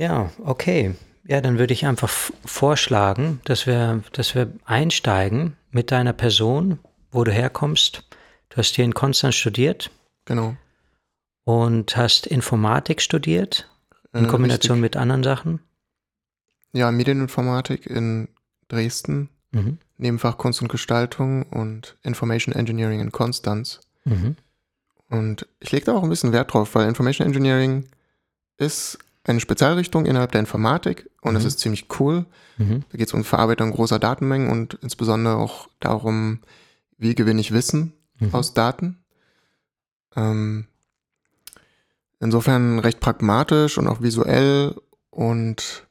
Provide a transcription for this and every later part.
Ja, okay. Ja, dann würde ich einfach vorschlagen, dass wir, dass wir einsteigen mit deiner Person, wo du herkommst. Du hast hier in Konstanz studiert. Genau. Und hast Informatik studiert in äh, Kombination richtig. mit anderen Sachen. Ja, Medieninformatik in Dresden, mhm. Nebenfach Kunst und Gestaltung und Information Engineering in Konstanz. Mhm. Und ich lege da auch ein bisschen Wert drauf, weil Information Engineering ist eine Spezialrichtung innerhalb der Informatik und es mhm. ist ziemlich cool. Mhm. Da geht es um Verarbeitung großer Datenmengen und insbesondere auch darum, wie gewinne ich Wissen mhm. aus Daten. Ähm, insofern recht pragmatisch und auch visuell und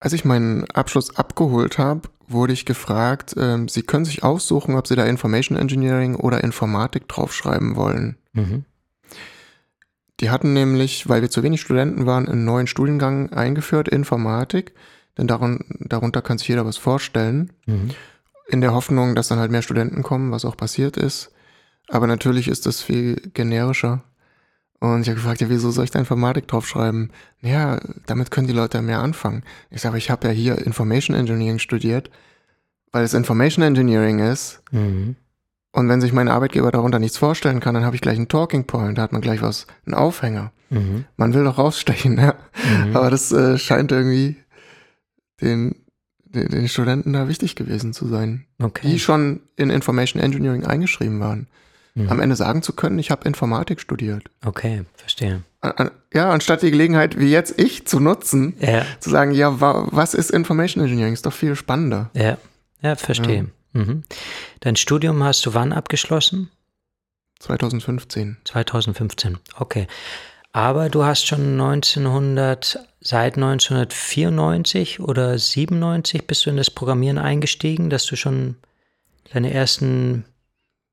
als ich meinen Abschluss abgeholt habe, wurde ich gefragt, äh, Sie können sich aussuchen, ob Sie da Information Engineering oder Informatik draufschreiben wollen. Mhm. Die hatten nämlich, weil wir zu wenig Studenten waren, einen neuen Studiengang eingeführt, Informatik. Denn darun, darunter kann sich jeder was vorstellen. Mhm. In der Hoffnung, dass dann halt mehr Studenten kommen, was auch passiert ist. Aber natürlich ist das viel generischer. Und ich habe gefragt, ja, wieso soll ich da Informatik draufschreiben? Naja, damit können die Leute mehr anfangen. Ich sage, ich habe ja hier Information Engineering studiert, weil es Information Engineering ist. Mhm. Und wenn sich mein Arbeitgeber darunter nichts vorstellen kann, dann habe ich gleich einen Talking Point, da hat man gleich was, einen Aufhänger. Mhm. Man will doch rausstechen, ja. Mhm. Aber das äh, scheint irgendwie den, den, den, Studenten da wichtig gewesen zu sein. Okay. Die schon in Information Engineering eingeschrieben waren mhm. am Ende sagen zu können, ich habe Informatik studiert. Okay, verstehe. Ja, anstatt die Gelegenheit wie jetzt ich zu nutzen, ja. zu sagen, ja, was ist Information Engineering? Ist doch viel spannender. Ja, ja verstehe. Ja. Mhm. Dein Studium hast du wann abgeschlossen? 2015. 2015, okay. Aber du hast schon 1900, seit 1994 oder 97 bist du in das Programmieren eingestiegen, dass du schon deine ersten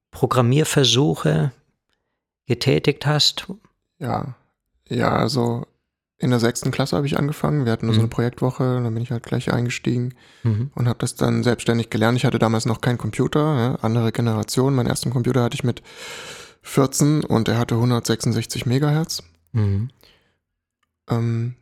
Programmierversuche getätigt hast? Ja, ja, also in der sechsten Klasse habe ich angefangen. Wir hatten nur mhm. so eine mhm. Projektwoche, dann bin ich halt gleich eingestiegen mhm. und habe das dann selbstständig gelernt. Ich hatte damals noch keinen Computer, ja, andere Generation. Meinen ersten Computer hatte ich mit 14 und er hatte 166 Megahertz. Mhm. Ähm,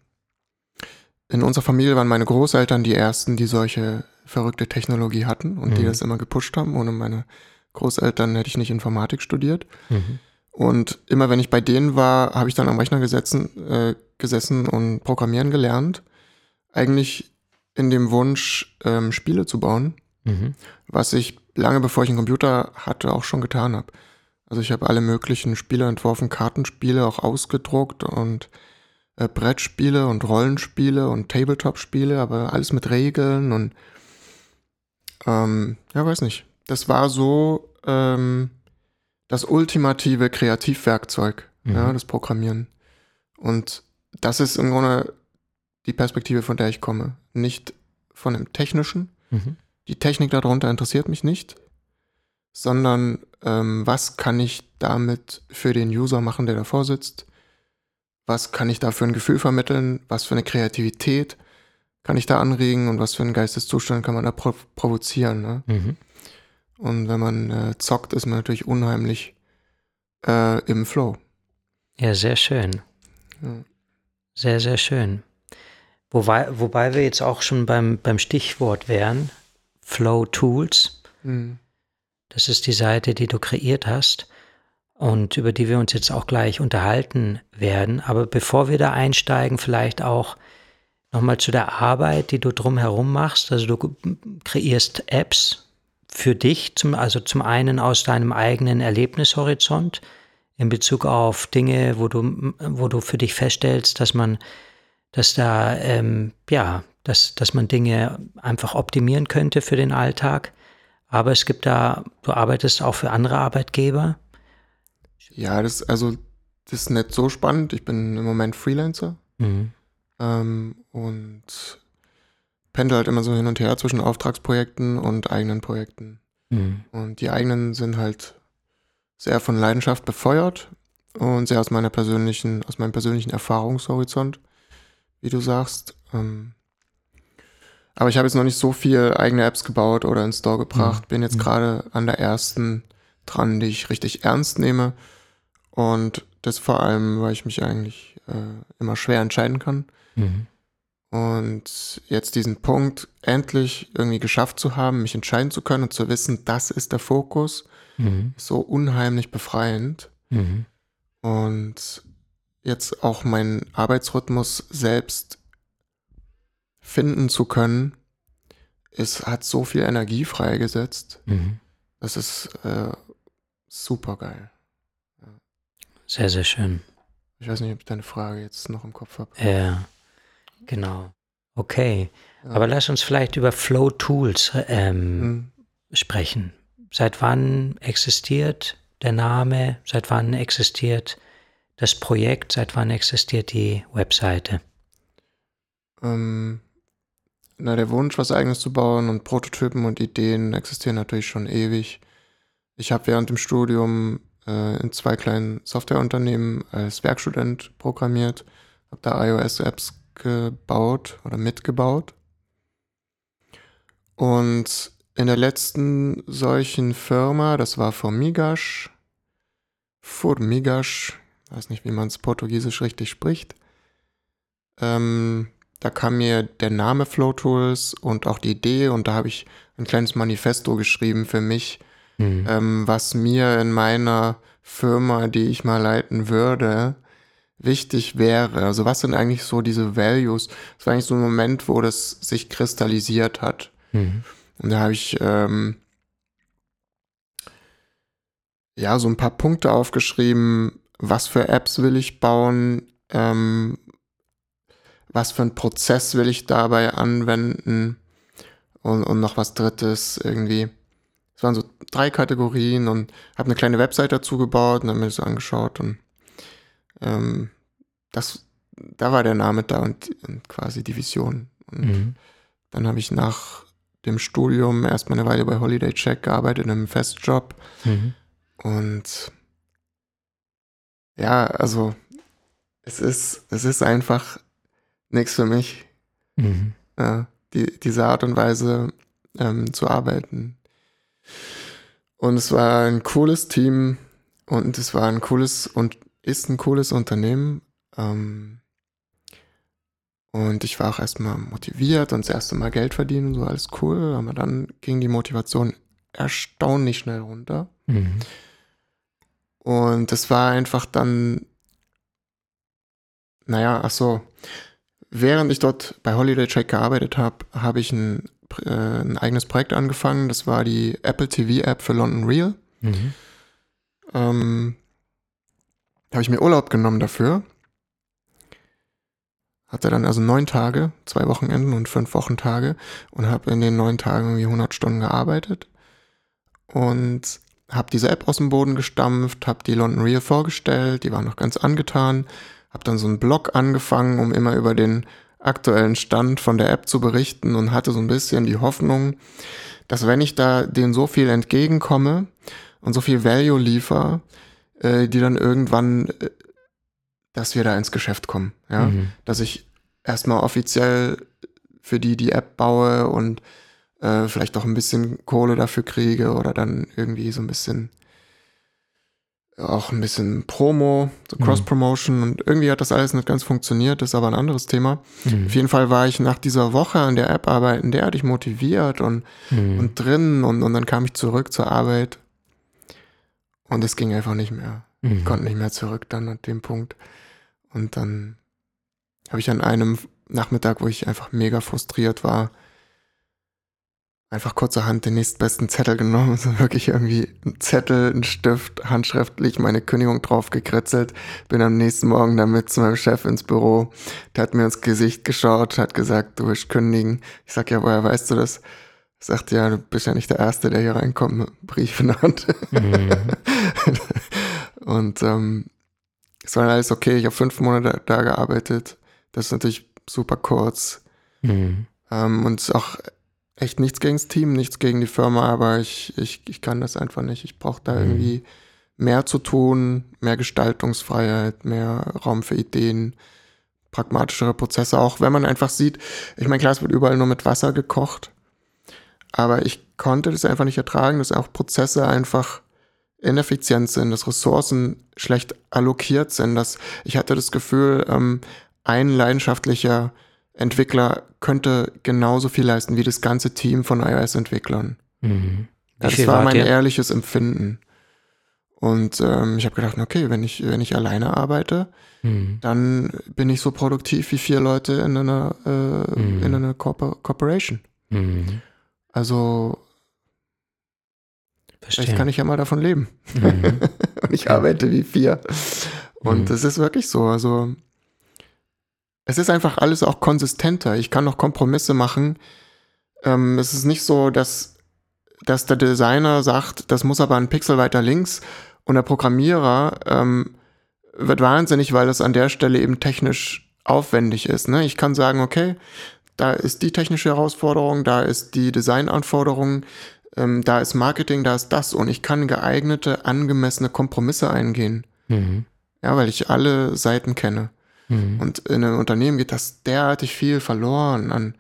in unserer Familie waren meine Großeltern die ersten, die solche verrückte Technologie hatten und die mhm. das immer gepusht haben. Ohne meine Großeltern hätte ich nicht Informatik studiert. Mhm. Und immer wenn ich bei denen war, habe ich dann am Rechner gesetzen, äh, gesessen und programmieren gelernt. Eigentlich in dem Wunsch, ähm, Spiele zu bauen, mhm. was ich lange bevor ich einen Computer hatte auch schon getan habe. Also ich habe alle möglichen Spiele entworfen, Kartenspiele auch ausgedruckt und äh, Brettspiele und Rollenspiele und Tabletop-Spiele, aber alles mit Regeln und ähm, ja, weiß nicht das war so ähm, das ultimative Kreativwerkzeug, mhm. ja, das Programmieren. Und das ist im Grunde die Perspektive, von der ich komme. Nicht von dem Technischen. Mhm. Die Technik darunter interessiert mich nicht, sondern ähm, was kann ich damit für den User machen, der davor sitzt? Was kann ich da für ein Gefühl vermitteln? Was für eine Kreativität kann ich da anregen und was für einen Geisteszustand kann man da prov provozieren? Ne? Mhm. Und wenn man äh, zockt, ist man natürlich unheimlich äh, im Flow. Ja, sehr schön. Ja. Sehr, sehr schön. Wobei, wobei wir jetzt auch schon beim, beim Stichwort wären, Flow Tools. Mhm. Das ist die Seite, die du kreiert hast und über die wir uns jetzt auch gleich unterhalten werden. Aber bevor wir da einsteigen, vielleicht auch nochmal zu der Arbeit, die du drumherum machst. Also du kreierst Apps, für dich, zum, also zum einen aus deinem eigenen Erlebnishorizont in Bezug auf Dinge, wo du, wo du für dich feststellst, dass man, dass da, ähm, ja, dass, dass man Dinge einfach optimieren könnte für den Alltag. Aber es gibt da, du arbeitest auch für andere Arbeitgeber. Ja, das, also, das ist nicht so spannend. Ich bin im Moment Freelancer. Mhm. Ähm, und pendel halt immer so hin und her zwischen Auftragsprojekten und eigenen Projekten. Mhm. Und die eigenen sind halt sehr von Leidenschaft befeuert und sehr aus meiner persönlichen, aus meinem persönlichen Erfahrungshorizont, wie du sagst. Ähm, aber ich habe jetzt noch nicht so viel eigene Apps gebaut oder ins Store gebracht. Mhm. Bin jetzt mhm. gerade an der ersten dran, die ich richtig ernst nehme. Und das vor allem, weil ich mich eigentlich äh, immer schwer entscheiden kann. Mhm. Und jetzt diesen Punkt endlich irgendwie geschafft zu haben, mich entscheiden zu können und zu wissen, das ist der Fokus, mhm. so unheimlich befreiend. Mhm. Und jetzt auch meinen Arbeitsrhythmus selbst finden zu können, es hat so viel Energie freigesetzt. Mhm. Das ist äh, super geil. Ja. Sehr, sehr schön. Ich weiß nicht, ob ich deine Frage jetzt noch im Kopf habe. Ja, genau. Okay. Ja. Aber lass uns vielleicht über Flow Tools ähm, mhm. sprechen. Seit wann existiert der Name? Seit wann existiert das Projekt? Seit wann existiert die Webseite? Ähm, na, der Wunsch, was eigenes zu bauen und Prototypen und Ideen existieren natürlich schon ewig. Ich habe während dem Studium äh, in zwei kleinen Softwareunternehmen als Werkstudent programmiert, habe da iOS-Apps gebaut oder mitgebaut. Und in der letzten solchen Firma, das war Formigas, Formigas, weiß nicht, wie man es portugiesisch richtig spricht, ähm, da kam mir der Name Flow Tools und auch die Idee und da habe ich ein kleines Manifesto geschrieben für mich, mhm. ähm, was mir in meiner Firma, die ich mal leiten würde, wichtig wäre. Also was sind eigentlich so diese Values? Das war eigentlich so ein Moment, wo das sich kristallisiert hat. Mhm. Und da habe ich ähm, ja so ein paar Punkte aufgeschrieben, was für Apps will ich bauen, ähm, was für einen Prozess will ich dabei anwenden und, und noch was drittes irgendwie. Es waren so drei Kategorien und habe eine kleine Website dazu gebaut und habe mir das angeschaut und ähm, das, da war der Name da und, und quasi die Vision. Und mhm. dann habe ich nach dem Studium erstmal eine Weile bei Holiday Check gearbeitet in einem Festjob mhm. und ja, also es ist, es ist einfach nichts für mich. Mhm. Ja, die, diese Art und Weise ähm, zu arbeiten. Und es war ein cooles Team und es war ein cooles und ist ein cooles Unternehmen. Ähm, und ich war auch erstmal motiviert und das erste Mal Geld verdienen, so alles cool. Aber dann ging die Motivation erstaunlich schnell runter. Mhm. Und es war einfach dann, naja, ach so, während ich dort bei Holiday Check gearbeitet habe, habe ich ein, äh, ein, eigenes Projekt angefangen. Das war die Apple TV App für London Real. Mhm. Ähm, habe ich mir Urlaub genommen dafür. Hatte dann also neun Tage, zwei Wochenenden und fünf Wochentage und habe in den neun Tagen irgendwie 100 Stunden gearbeitet und habe diese App aus dem Boden gestampft, habe die London Real vorgestellt, die waren noch ganz angetan habe dann so einen Blog angefangen, um immer über den aktuellen Stand von der App zu berichten und hatte so ein bisschen die Hoffnung, dass wenn ich da denen so viel entgegenkomme und so viel Value liefer, äh, die dann irgendwann, äh, dass wir da ins Geschäft kommen, ja, mhm. dass ich erstmal offiziell für die die App baue und äh, vielleicht auch ein bisschen Kohle dafür kriege oder dann irgendwie so ein bisschen auch ein bisschen Promo, so mhm. Cross-Promotion mhm. und irgendwie hat das alles nicht ganz funktioniert, das ist aber ein anderes Thema. Mhm. Auf jeden Fall war ich nach dieser Woche an der App arbeiten derartig motiviert und, mhm. und drin und, und dann kam ich zurück zur Arbeit und es ging einfach nicht mehr. Ich mhm. konnte nicht mehr zurück dann an dem Punkt. Und dann habe ich an einem Nachmittag, wo ich einfach mega frustriert war, einfach kurzerhand den nächstbesten Zettel genommen, so wirklich irgendwie ein Zettel, ein Stift, handschriftlich meine Kündigung drauf gekritzelt, bin am nächsten Morgen damit zu meinem Chef ins Büro, der hat mir ins Gesicht geschaut, hat gesagt, du willst kündigen. Ich sag, ja, woher weißt du das? Er sagt, ja, du bist ja nicht der Erste, der hier reinkommt Brief in der Hand. Mhm. Und ähm, es war alles okay, ich habe fünf Monate da gearbeitet, das ist natürlich super kurz. Mhm. Ähm, und auch echt nichts gegen das Team, nichts gegen die Firma, aber ich, ich, ich kann das einfach nicht. Ich brauche da mhm. irgendwie mehr zu tun, mehr Gestaltungsfreiheit, mehr Raum für Ideen, pragmatischere Prozesse, auch wenn man einfach sieht, ich meine, klar, es wird überall nur mit Wasser gekocht, aber ich konnte das einfach nicht ertragen, dass auch Prozesse einfach ineffizient sind, dass Ressourcen schlecht allokiert sind, dass ich hatte das Gefühl, ähm, ein leidenschaftlicher Entwickler könnte genauso viel leisten wie das ganze Team von iOS-Entwicklern. Mhm. Ja, das war mein ihr? ehrliches Empfinden. Und ähm, ich habe gedacht, okay, wenn ich, wenn ich alleine arbeite, mhm. dann bin ich so produktiv wie vier Leute in einer, äh, mhm. in einer Corpor Corporation. Mhm. Also Verstehen. vielleicht kann ich ja mal davon leben. Mhm. Und ich arbeite wie vier. Und mhm. das ist wirklich so. Also es ist einfach alles auch konsistenter. Ich kann noch Kompromisse machen. Ähm, es ist nicht so, dass, dass der Designer sagt, das muss aber ein Pixel weiter links und der Programmierer ähm, wird wahnsinnig, weil es an der Stelle eben technisch aufwendig ist. Ne? Ich kann sagen, okay, da ist die technische Herausforderung, da ist die Designanforderung, ähm, da ist Marketing, da ist das und ich kann geeignete, angemessene Kompromisse eingehen. Mhm. Ja, weil ich alle Seiten kenne. Mhm. Und in einem Unternehmen geht das derartig viel verloren an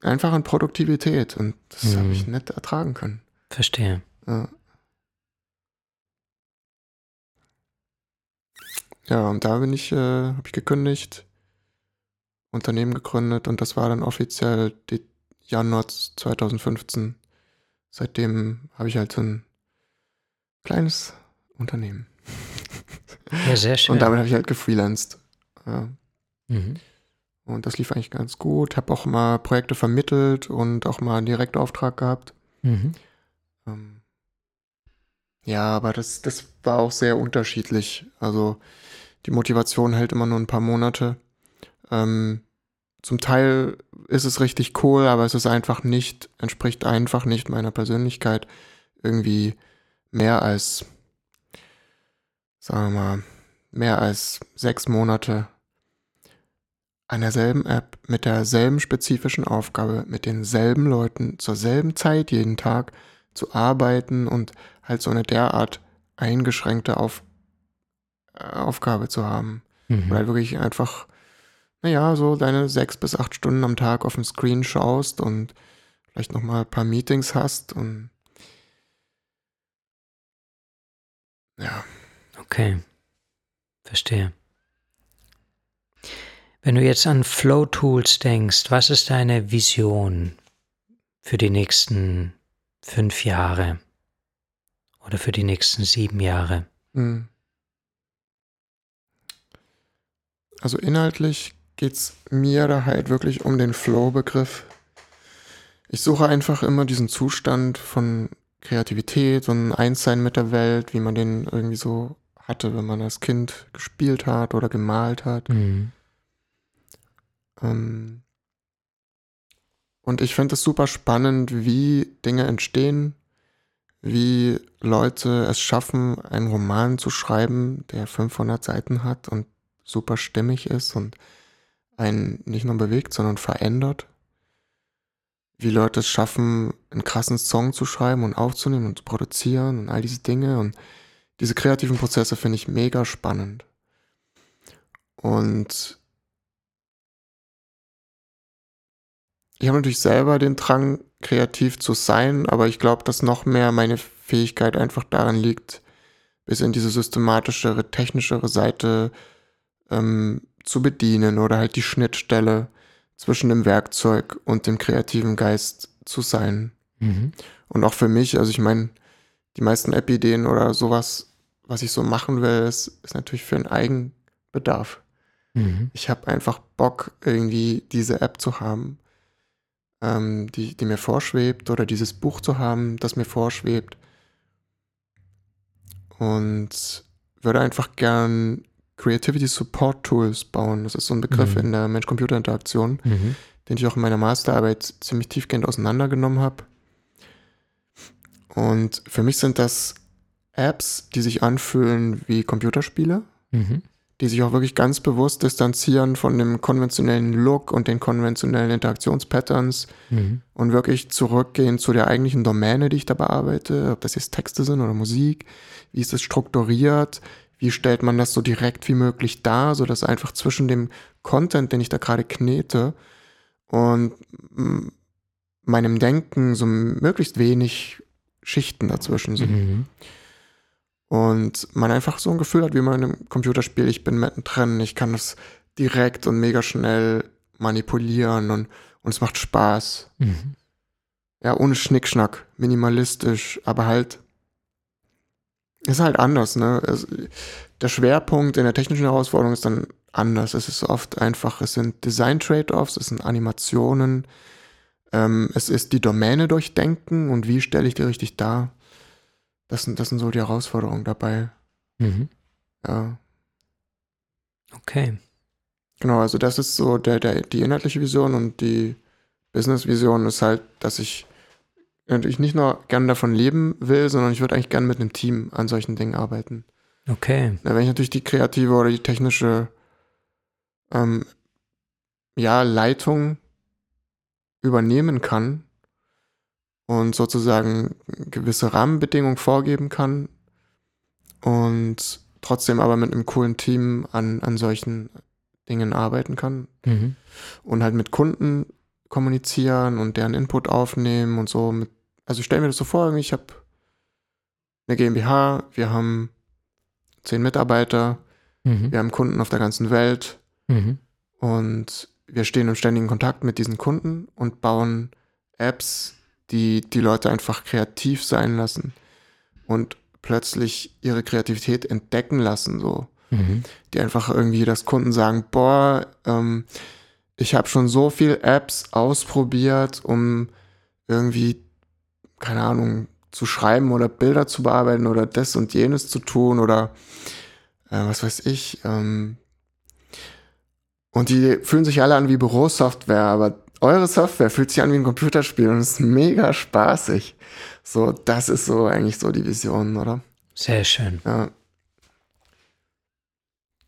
einfach an Produktivität und das mhm. habe ich nicht ertragen können. Verstehe. Ja. Ja, und da bin ich, äh, habe ich gekündigt, Unternehmen gegründet und das war dann offiziell die Januar 2015. Seitdem habe ich halt so ein kleines Unternehmen. Ja, sehr schön. Und damit habe ich halt gefreelanced. Ja. Mhm. Und das lief eigentlich ganz gut. Habe auch mal Projekte vermittelt und auch mal einen Direktauftrag gehabt. Mhm. Ähm, ja, aber das, das war auch sehr unterschiedlich. Also die Motivation hält immer nur ein paar Monate. Ähm, zum Teil ist es richtig cool, aber es ist einfach nicht, entspricht einfach nicht meiner Persönlichkeit. Irgendwie mehr als, sagen wir mal, mehr als sechs Monate an derselben App mit derselben spezifischen Aufgabe, mit denselben Leuten zur selben Zeit jeden Tag zu arbeiten und halt so eine derart eingeschränkte Auf Aufgabe zu haben. Mhm. Weil wirklich einfach, naja, so deine sechs bis acht Stunden am Tag auf dem Screen schaust und vielleicht nochmal ein paar Meetings hast und ja. Okay. Verstehe. Wenn du jetzt an Flow Tools denkst, was ist deine Vision für die nächsten fünf Jahre oder für die nächsten sieben Jahre? Mhm. Also inhaltlich geht es mir da halt wirklich um den Flow-Begriff. Ich suche einfach immer diesen Zustand von Kreativität und Einssein mit der Welt, wie man den irgendwie so hatte, wenn man als Kind gespielt hat oder gemalt hat. Mhm. Ähm und ich finde es super spannend, wie Dinge entstehen, wie Leute es schaffen, einen Roman zu schreiben, der 500 Seiten hat und super stimmig ist und einen nicht nur bewegt, sondern verändert. Wie Leute es schaffen, einen krassen Song zu schreiben und aufzunehmen und zu produzieren und all diese Dinge. Und diese kreativen Prozesse finde ich mega spannend. Und ich habe natürlich selber den Drang, kreativ zu sein, aber ich glaube, dass noch mehr meine Fähigkeit einfach darin liegt, bis in diese systematischere, technischere Seite ähm, zu bedienen oder halt die Schnittstelle zwischen dem Werkzeug und dem kreativen Geist zu sein. Mhm. Und auch für mich, also ich meine, die meisten App-Ideen oder sowas, was ich so machen will, ist, ist natürlich für einen Eigenbedarf. Mhm. Ich habe einfach Bock, irgendwie diese App zu haben, ähm, die, die mir vorschwebt, oder dieses Buch zu haben, das mir vorschwebt. Und würde einfach gern Creativity Support Tools bauen. Das ist so ein Begriff mhm. in der Mensch-Computer-Interaktion, mhm. den ich auch in meiner Masterarbeit ziemlich tiefgehend auseinandergenommen habe. Und für mich sind das Apps, die sich anfühlen wie Computerspiele, mhm. die sich auch wirklich ganz bewusst distanzieren von dem konventionellen Look und den konventionellen Interaktionspatterns mhm. und wirklich zurückgehen zu der eigentlichen Domäne, die ich da bearbeite, ob das jetzt Texte sind oder Musik, wie ist es strukturiert, wie stellt man das so direkt wie möglich dar, sodass einfach zwischen dem Content, den ich da gerade knete, und meinem Denken so möglichst wenig Schichten dazwischen sind. Mhm. Und man einfach so ein Gefühl hat, wie man in einem Computerspiel, ich bin mittendrin, ich kann das direkt und mega schnell manipulieren und, und es macht Spaß. Mhm. Ja, ohne Schnickschnack, minimalistisch, aber halt, ist halt anders, ne? Es, der Schwerpunkt in der technischen Herausforderung ist dann anders. Es ist oft einfach, es sind Design-Trade-offs, es sind Animationen, ähm, es ist die Domäne durchdenken und wie stelle ich die richtig dar. Das sind, das sind so die Herausforderungen dabei. Mhm. Ja. Okay. Genau, also das ist so der, der, die inhaltliche Vision und die Business-Vision ist halt, dass ich natürlich nicht nur gerne davon leben will, sondern ich würde eigentlich gerne mit einem Team an solchen Dingen arbeiten. Okay. Ja, wenn ich natürlich die kreative oder die technische ähm, ja, Leitung übernehmen kann und sozusagen gewisse Rahmenbedingungen vorgeben kann und trotzdem aber mit einem coolen Team an, an solchen Dingen arbeiten kann mhm. und halt mit Kunden kommunizieren und deren Input aufnehmen und so. Mit, also stell mir das so vor, ich habe eine GmbH, wir haben zehn Mitarbeiter, mhm. wir haben Kunden auf der ganzen Welt mhm. und wir stehen im ständigen Kontakt mit diesen Kunden und bauen Apps, die die Leute einfach kreativ sein lassen und plötzlich ihre Kreativität entdecken lassen, so. Mhm. Die einfach irgendwie, dass Kunden sagen, boah, ähm, ich habe schon so viel Apps ausprobiert, um irgendwie, keine Ahnung, zu schreiben oder Bilder zu bearbeiten oder das und jenes zu tun oder äh, was weiß ich. Ähm, und die fühlen sich alle an wie Bürosoftware, aber eure Software fühlt sich an wie ein Computerspiel und ist mega spaßig. So, das ist so eigentlich so die Vision, oder? Sehr schön. Ja.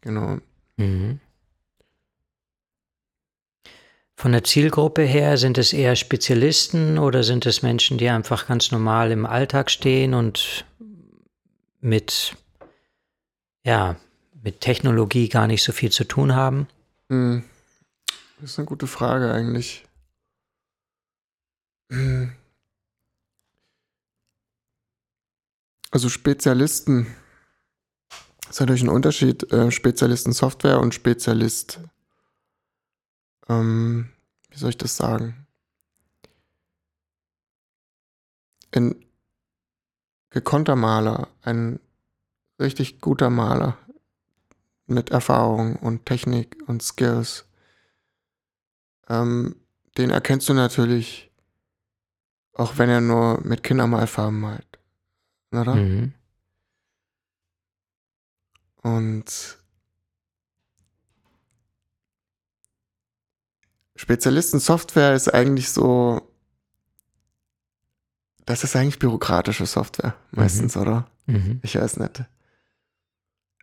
Genau. Mhm. Von der Zielgruppe her sind es eher Spezialisten oder sind es Menschen, die einfach ganz normal im Alltag stehen und mit, ja, mit Technologie gar nicht so viel zu tun haben? Hm. Das ist eine gute Frage eigentlich. Hm. Also Spezialisten. Ist natürlich ein Unterschied. Äh, Spezialisten Software und Spezialist. Ähm, wie soll ich das sagen? Ein gekonnter Maler, ein richtig guter Maler, mit Erfahrung und Technik und Skills, ähm, den erkennst du natürlich, auch wenn er nur mit Kindermalfarben malt. Oder? Mhm. Und Spezialisten-Software ist eigentlich so, das ist eigentlich bürokratische Software meistens, mhm. oder? Mhm. Ich weiß nicht.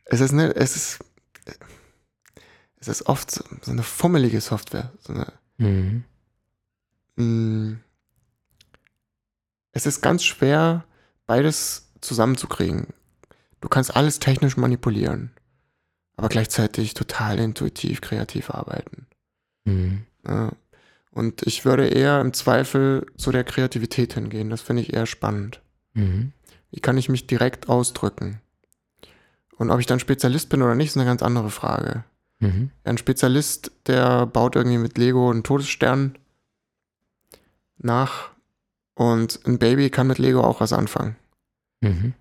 Es ist nicht, es ist, es ist oft so, so eine fummelige Software. So eine, mhm. mh, mm. es ist ganz schwer, beides zusammenzukriegen. Du kannst alles technisch manipulieren, aber gleichzeitig total intuitiv, kreativ arbeiten. Mhm. Und ich würde eher im Zweifel zu der Kreativität hingehen. Das finde ich eher spannend. Mhm. Wie kann ich mich direkt ausdrücken? Und ob ich dann Spezialist bin oder nicht, ist eine ganz andere Frage. Mhm. Ein Spezialist, der baut irgendwie mit Lego einen Todesstern nach und ein Baby kann mit Lego auch was anfangen. Mhm.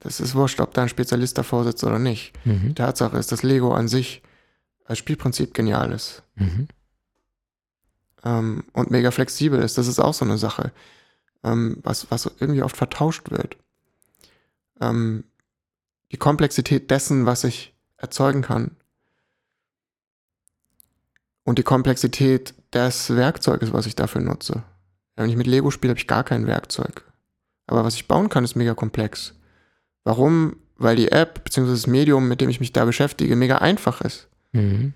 Das ist wurscht, ob da ein Spezialist davor sitzt oder nicht. Mhm. Tatsache ist, dass Lego an sich als Spielprinzip genial ist. Mhm. Ähm, und mega flexibel ist. Das ist auch so eine Sache, ähm, was, was irgendwie oft vertauscht wird. Ähm, die Komplexität dessen, was ich erzeugen kann. Und die Komplexität des Werkzeuges, was ich dafür nutze. Wenn ich mit Lego spiele, habe ich gar kein Werkzeug. Aber was ich bauen kann, ist mega komplex. Warum? Weil die App bzw. das Medium, mit dem ich mich da beschäftige, mega einfach ist. Mhm.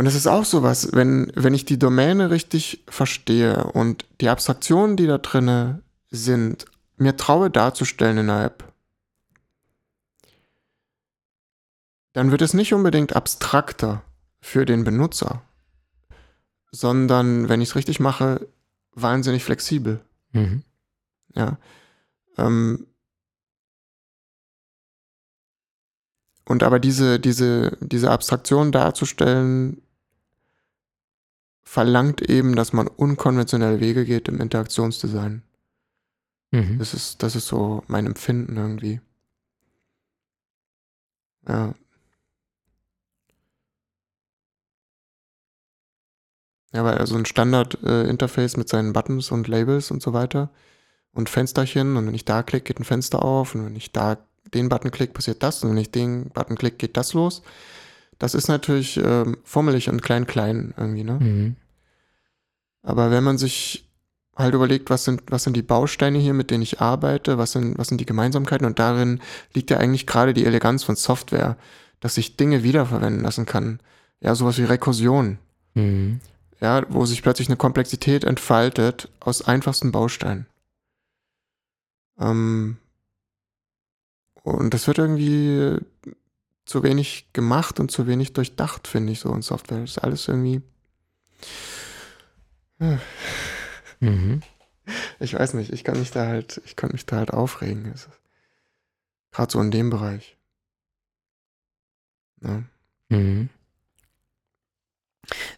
Und es ist auch sowas, wenn, wenn ich die Domäne richtig verstehe und die Abstraktionen, die da drinne sind, mir traue darzustellen in der App, dann wird es nicht unbedingt abstrakter für den Benutzer, sondern, wenn ich es richtig mache, wahnsinnig flexibel. Mhm. Ja. Ähm, und aber diese, diese, diese Abstraktion darzustellen, verlangt eben, dass man unkonventionelle Wege geht im Interaktionsdesign. Mhm. Das, ist, das ist so mein Empfinden irgendwie. Ja. Ja, weil also ein Standard-Interface äh, mit seinen Buttons und Labels und so weiter und Fensterchen und wenn ich da klicke, geht ein Fenster auf und wenn ich da den Button klicke, passiert das und wenn ich den Button klicke, geht das los. Das ist natürlich ähm, fummelig und klein-klein irgendwie, ne? Mhm. Aber wenn man sich halt überlegt, was sind, was sind die Bausteine hier, mit denen ich arbeite, was sind, was sind die Gemeinsamkeiten und darin liegt ja eigentlich gerade die Eleganz von Software, dass ich Dinge wiederverwenden lassen kann. Ja, sowas wie Rekursion. Mhm. Ja, wo sich plötzlich eine Komplexität entfaltet aus einfachsten Bausteinen. Ähm, und das wird irgendwie zu wenig gemacht und zu wenig durchdacht, finde ich, so in Software. Das ist alles irgendwie. Mhm. Ich weiß nicht, ich kann mich da halt, ich kann mich da halt aufregen. Gerade so in dem Bereich. Ja. Mhm.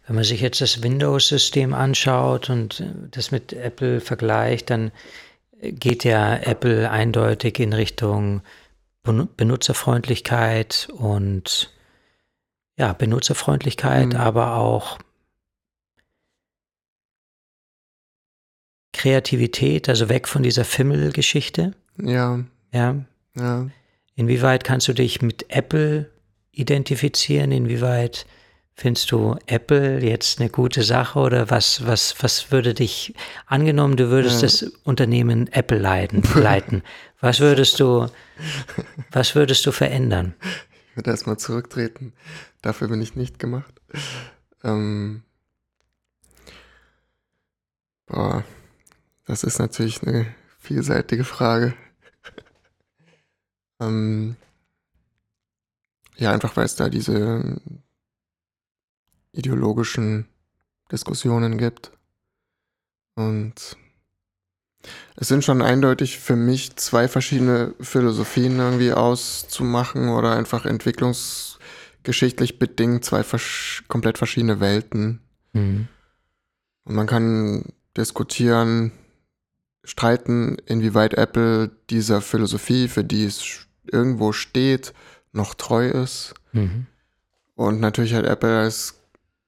Wenn man sich jetzt das Windows-System anschaut und das mit Apple vergleicht, dann geht ja Apple eindeutig in Richtung Benutzerfreundlichkeit und ja, Benutzerfreundlichkeit, mhm. aber auch Kreativität, also weg von dieser Fimmel-Geschichte. Ja. Ja. Ja. Inwieweit kannst du dich mit Apple identifizieren? Inwieweit findest du Apple jetzt eine gute Sache oder was, was, was würde dich, angenommen, du würdest ja. das Unternehmen Apple leiten, leiten, was würdest du, was würdest du verändern? Ich würde erstmal zurücktreten. Dafür bin ich nicht gemacht. Ähm, boah, das ist natürlich eine vielseitige Frage. ähm, ja, einfach weil es da diese ideologischen Diskussionen gibt. Und es sind schon eindeutig für mich zwei verschiedene Philosophien irgendwie auszumachen oder einfach entwicklungsgeschichtlich bedingt zwei vers komplett verschiedene Welten. Mhm. Und man kann diskutieren, streiten, inwieweit Apple dieser Philosophie, für die es irgendwo steht, noch treu ist. Mhm. Und natürlich hat Apple als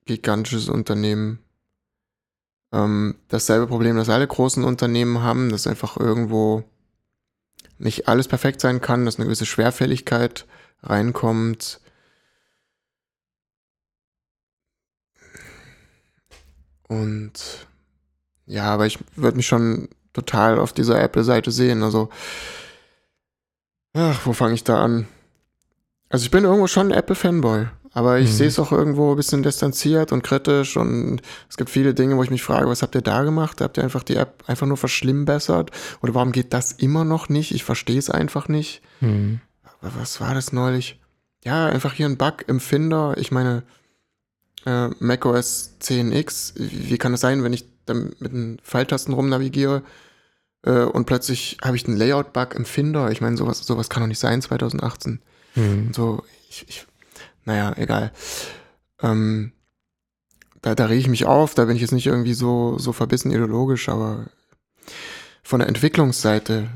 gigantisches Unternehmen ähm, dasselbe Problem, das alle großen Unternehmen haben, dass einfach irgendwo nicht alles perfekt sein kann, dass eine gewisse Schwerfälligkeit reinkommt. Und ja, aber ich würde mich schon total auf dieser Apple-Seite sehen. Also, ach, wo fange ich da an? Also ich bin irgendwo schon ein Apple-Fanboy, aber ich mhm. sehe es auch irgendwo ein bisschen distanziert und kritisch und es gibt viele Dinge, wo ich mich frage, was habt ihr da gemacht? Habt ihr einfach die App einfach nur verschlimmbessert? Oder warum geht das immer noch nicht? Ich verstehe es einfach nicht. Mhm. Aber was war das neulich? Ja, einfach hier ein Bug im Finder. Ich meine, äh, macOS 10X, wie kann es sein, wenn ich dann mit den Pfeiltasten rumnavigiere, äh, und plötzlich habe ich einen Layout-Bug im Finder. Ich meine, sowas, sowas kann doch nicht sein 2018. Mhm. So, ich, ich, naja, egal. Ähm, da, da rege ich mich auf, da bin ich jetzt nicht irgendwie so, so verbissen ideologisch, aber von der Entwicklungsseite,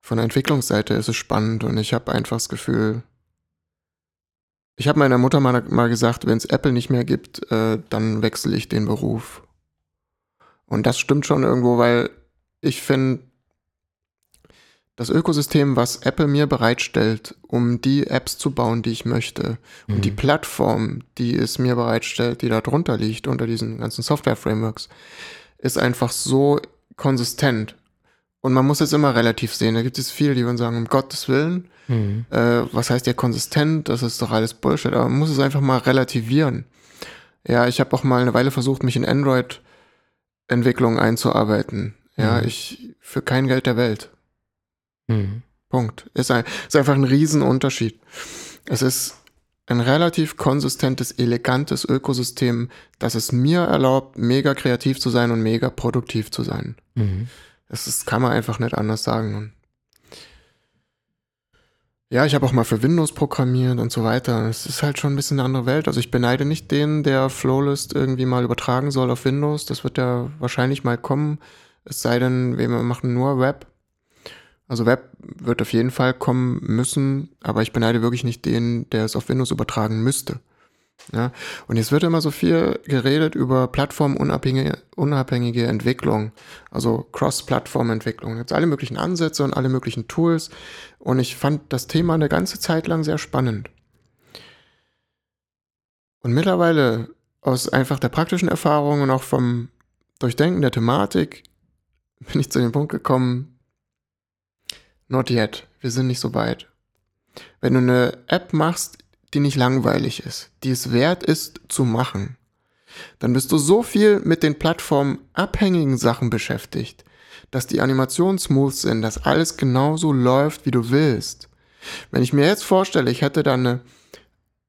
von der Entwicklungsseite ist es spannend und ich habe einfach das Gefühl, ich habe meiner Mutter mal, mal gesagt, wenn es Apple nicht mehr gibt, äh, dann wechsle ich den Beruf. Und das stimmt schon irgendwo, weil ich finde, das Ökosystem, was Apple mir bereitstellt, um die Apps zu bauen, die ich möchte, mhm. und die Plattform, die es mir bereitstellt, die da drunter liegt, unter diesen ganzen Software-Frameworks, ist einfach so konsistent. Und man muss es immer relativ sehen. Da gibt es viele, die würden sagen, um Gottes Willen, mhm. äh, was heißt ja konsistent? Das ist doch alles Bullshit. Aber man muss es einfach mal relativieren. Ja, ich habe auch mal eine Weile versucht, mich in Android-Entwicklung einzuarbeiten. Ja, mhm. ich für kein Geld der Welt. Mhm. Punkt. Ist, ein, ist einfach ein Riesenunterschied. Es ist ein relativ konsistentes, elegantes Ökosystem, das es mir erlaubt, mega kreativ zu sein und mega produktiv zu sein. Mhm. Das ist, kann man einfach nicht anders sagen. Ja, ich habe auch mal für Windows programmiert und so weiter. Es ist halt schon ein bisschen eine andere Welt. Also ich beneide nicht den, der Flowlist irgendwie mal übertragen soll auf Windows. Das wird ja wahrscheinlich mal kommen. Es sei denn, wir machen nur Web. Also Web wird auf jeden Fall kommen müssen, aber ich beneide wirklich nicht den, der es auf Windows übertragen müsste. Ja, und jetzt wird immer so viel geredet über plattformunabhängige unabhängige Entwicklung, also Cross-Plattform-Entwicklung. Jetzt alle möglichen Ansätze und alle möglichen Tools. Und ich fand das Thema eine ganze Zeit lang sehr spannend. Und mittlerweile aus einfach der praktischen Erfahrung und auch vom Durchdenken der Thematik bin ich zu dem Punkt gekommen, not yet, wir sind nicht so weit. Wenn du eine App machst, die nicht langweilig ist, die es wert ist zu machen, dann bist du so viel mit den plattformabhängigen Sachen beschäftigt, dass die Animationen smooth sind, dass alles genauso läuft, wie du willst. Wenn ich mir jetzt vorstelle, ich hätte da eine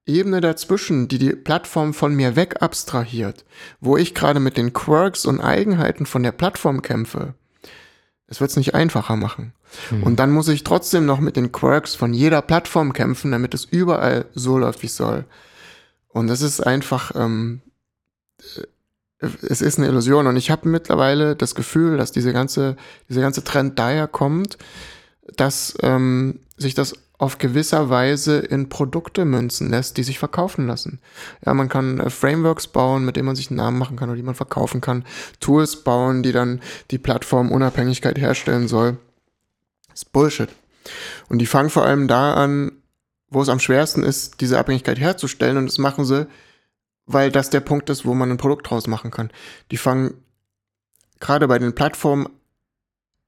Ebene dazwischen, die die Plattform von mir weg abstrahiert, wo ich gerade mit den Quirks und Eigenheiten von der Plattform kämpfe, es wird es nicht einfacher machen. Mhm. Und dann muss ich trotzdem noch mit den Quirks von jeder Plattform kämpfen, damit es überall so läuft, wie es soll. Und das ist einfach, ähm, äh, es ist eine Illusion. Und ich habe mittlerweile das Gefühl, dass diese ganze, dieser ganze Trend daher kommt, dass ähm, sich das auf gewisser Weise in Produkte münzen lässt, die sich verkaufen lassen. Ja, man kann äh, Frameworks bauen, mit denen man sich einen Namen machen kann oder die man verkaufen kann. Tools bauen, die dann die Plattform Unabhängigkeit herstellen soll. Das ist Bullshit. Und die fangen vor allem da an, wo es am schwersten ist, diese Abhängigkeit herzustellen. Und das machen sie, weil das der Punkt ist, wo man ein Produkt draus machen kann. Die fangen gerade bei den Plattformen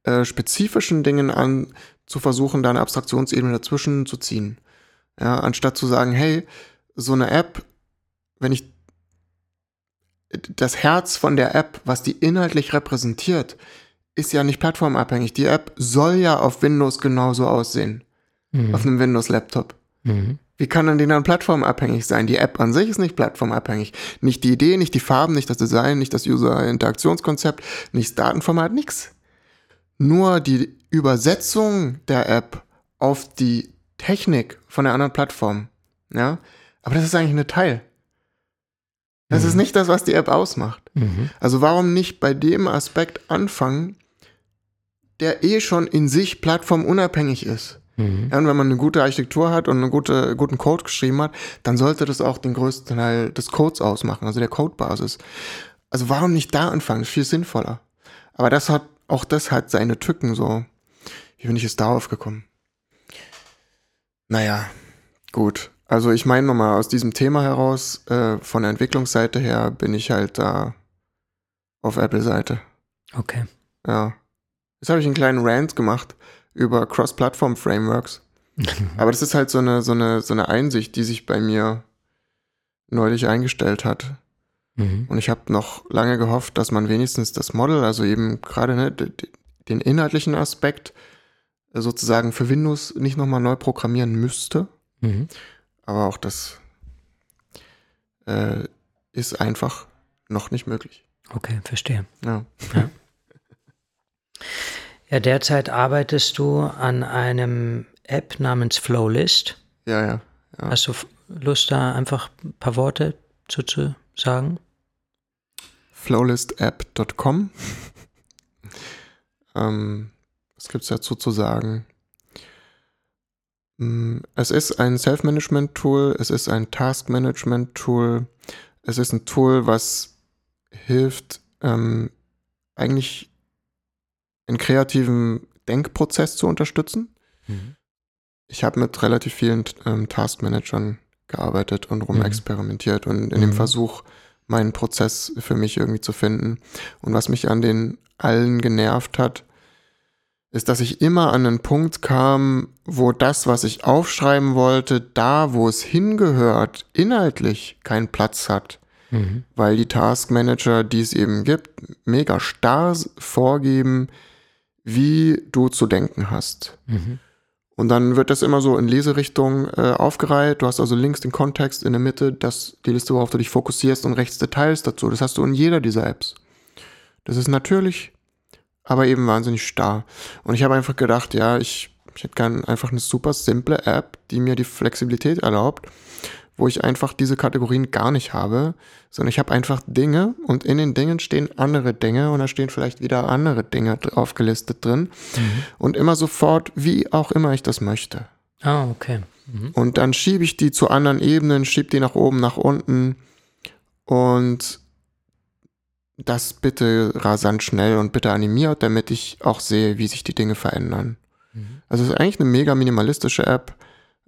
äh, spezifischen Dingen an, zu versuchen, da eine Abstraktionsebene dazwischen zu ziehen. Ja, anstatt zu sagen, hey, so eine App, wenn ich das Herz von der App, was die inhaltlich repräsentiert, ist ja nicht plattformabhängig. Die App soll ja auf Windows genauso aussehen. Mhm. Auf einem Windows-Laptop. Mhm. Wie kann dann die dann plattformabhängig sein? Die App an sich ist nicht plattformabhängig. Nicht die Idee, nicht die Farben, nicht das Design, nicht das User-Interaktionskonzept, nicht das Datenformat, nichts. Nur die Übersetzung der App auf die Technik von der anderen Plattform. Ja, aber das ist eigentlich ein Teil. Das mhm. ist nicht das, was die App ausmacht. Mhm. Also warum nicht bei dem Aspekt anfangen, der eh schon in sich plattformunabhängig ist? Mhm. Ja, und wenn man eine gute Architektur hat und einen gute, guten Code geschrieben hat, dann sollte das auch den größten Teil des Codes ausmachen, also der Codebasis. Also warum nicht da anfangen? Das ist viel sinnvoller. Aber das hat auch das hat seine Tücken so. Wie bin ich jetzt darauf gekommen? Naja, gut. Also ich meine nochmal, aus diesem Thema heraus, äh, von der Entwicklungsseite her, bin ich halt da auf Apple-Seite. Okay. Ja. Jetzt habe ich einen kleinen Rant gemacht über Cross-Plattform-Frameworks. Aber das ist halt so eine, so, eine, so eine Einsicht, die sich bei mir neulich eingestellt hat. Mhm. Und ich habe noch lange gehofft, dass man wenigstens das Model, also eben gerade ne, den inhaltlichen Aspekt äh, sozusagen für Windows nicht nochmal neu programmieren müsste. Mhm. Aber auch das äh, ist einfach noch nicht möglich. Okay, verstehe. Ja. ja. Ja, derzeit arbeitest du an einem App namens Flowlist. Ja, ja. ja. Hast du Lust, da einfach ein paar Worte zu, zu sagen? Flowlistapp.com. ähm, was gibt es dazu zu sagen? Mm, es ist ein Self-Management-Tool, es ist ein Task-Management-Tool, es ist ein Tool, was hilft, ähm, eigentlich einen kreativen Denkprozess zu unterstützen. Mhm. Ich habe mit relativ vielen ähm, Task-Managern gearbeitet und rumexperimentiert mhm. und in mhm. dem Versuch, meinen Prozess für mich irgendwie zu finden. Und was mich an den allen genervt hat, ist, dass ich immer an einen Punkt kam, wo das, was ich aufschreiben wollte, da, wo es hingehört, inhaltlich keinen Platz hat. Mhm. Weil die Taskmanager, die es eben gibt, mega starr vorgeben, wie du zu denken hast. Mhm. Und dann wird das immer so in Leserichtung äh, aufgereiht. Du hast also links den Kontext in der Mitte, das die Liste, worauf du dich fokussierst und rechts Details dazu. Das hast du in jeder dieser Apps. Das ist natürlich, aber eben wahnsinnig starr. Und ich habe einfach gedacht, ja, ich, Ich hätte gern einfach eine super simple App, die mir die Flexibilität erlaubt, wo ich einfach diese Kategorien gar nicht habe, sondern ich habe einfach Dinge und in den Dingen stehen andere Dinge und da stehen vielleicht wieder andere Dinge aufgelistet drin mhm. und immer sofort, wie auch immer ich das möchte. Ah, okay. Mhm. Und dann schiebe ich die zu anderen Ebenen, schiebe die nach oben, nach unten und das bitte rasant schnell und bitte animiert, damit ich auch sehe, wie sich die Dinge verändern. Mhm. Also es ist eigentlich eine mega minimalistische App.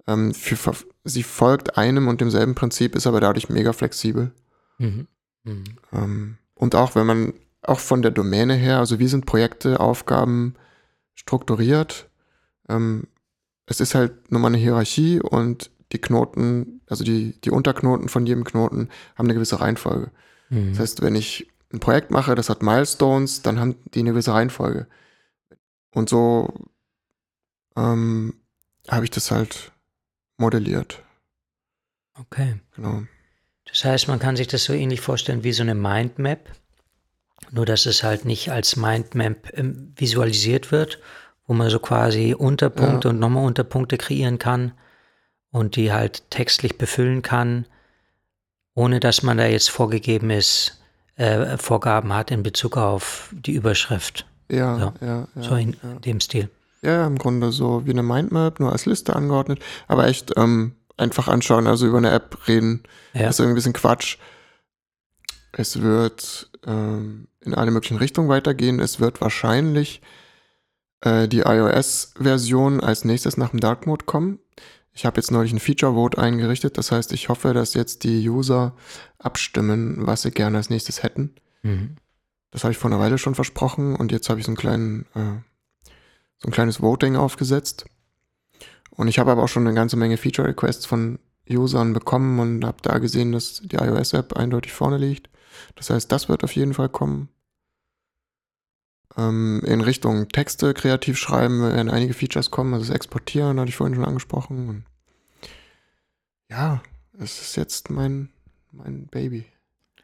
Ähm, für, sie folgt einem und demselben Prinzip, ist aber dadurch mega flexibel. Mhm. Mhm. Ähm, und auch wenn man, auch von der Domäne her, also wie sind Projekte, Aufgaben strukturiert? Ähm, es ist halt nochmal eine Hierarchie und die Knoten, also die, die Unterknoten von jedem Knoten haben eine gewisse Reihenfolge. Mhm. Das heißt, wenn ich ein Projekt mache, das hat Milestones, dann haben die eine gewisse Reihenfolge. Und so ähm, habe ich das halt modelliert. Okay. Genau. Das heißt, man kann sich das so ähnlich vorstellen wie so eine Mindmap, nur dass es halt nicht als Mindmap ähm, visualisiert wird, wo man so quasi Unterpunkte ja. und nochmal Unterpunkte kreieren kann und die halt textlich befüllen kann, ohne dass man da jetzt vorgegeben ist, äh, Vorgaben hat in Bezug auf die Überschrift. Ja, so, ja, ja. So in ja. dem Stil. Ja, im Grunde so wie eine Mindmap, nur als Liste angeordnet, aber echt ähm, einfach anschauen, also über eine App reden, ja. ist irgendwie ein bisschen Quatsch. Es wird ähm, in alle möglichen Richtungen weitergehen. Es wird wahrscheinlich äh, die iOS-Version als nächstes nach dem Dark Mode kommen. Ich habe jetzt neulich ein Feature Vote eingerichtet. Das heißt, ich hoffe, dass jetzt die User abstimmen, was sie gerne als nächstes hätten. Mhm. Das habe ich vor einer Weile schon versprochen und jetzt habe ich so, einen kleinen, äh, so ein kleines Voting aufgesetzt. Und ich habe aber auch schon eine ganze Menge Feature Requests von Usern bekommen und habe da gesehen, dass die iOS-App eindeutig vorne liegt. Das heißt, das wird auf jeden Fall kommen. Ähm, in Richtung Texte kreativ schreiben werden einige Features kommen. Also das Exportieren hatte ich vorhin schon angesprochen. Und ja, es ist jetzt mein, mein Baby.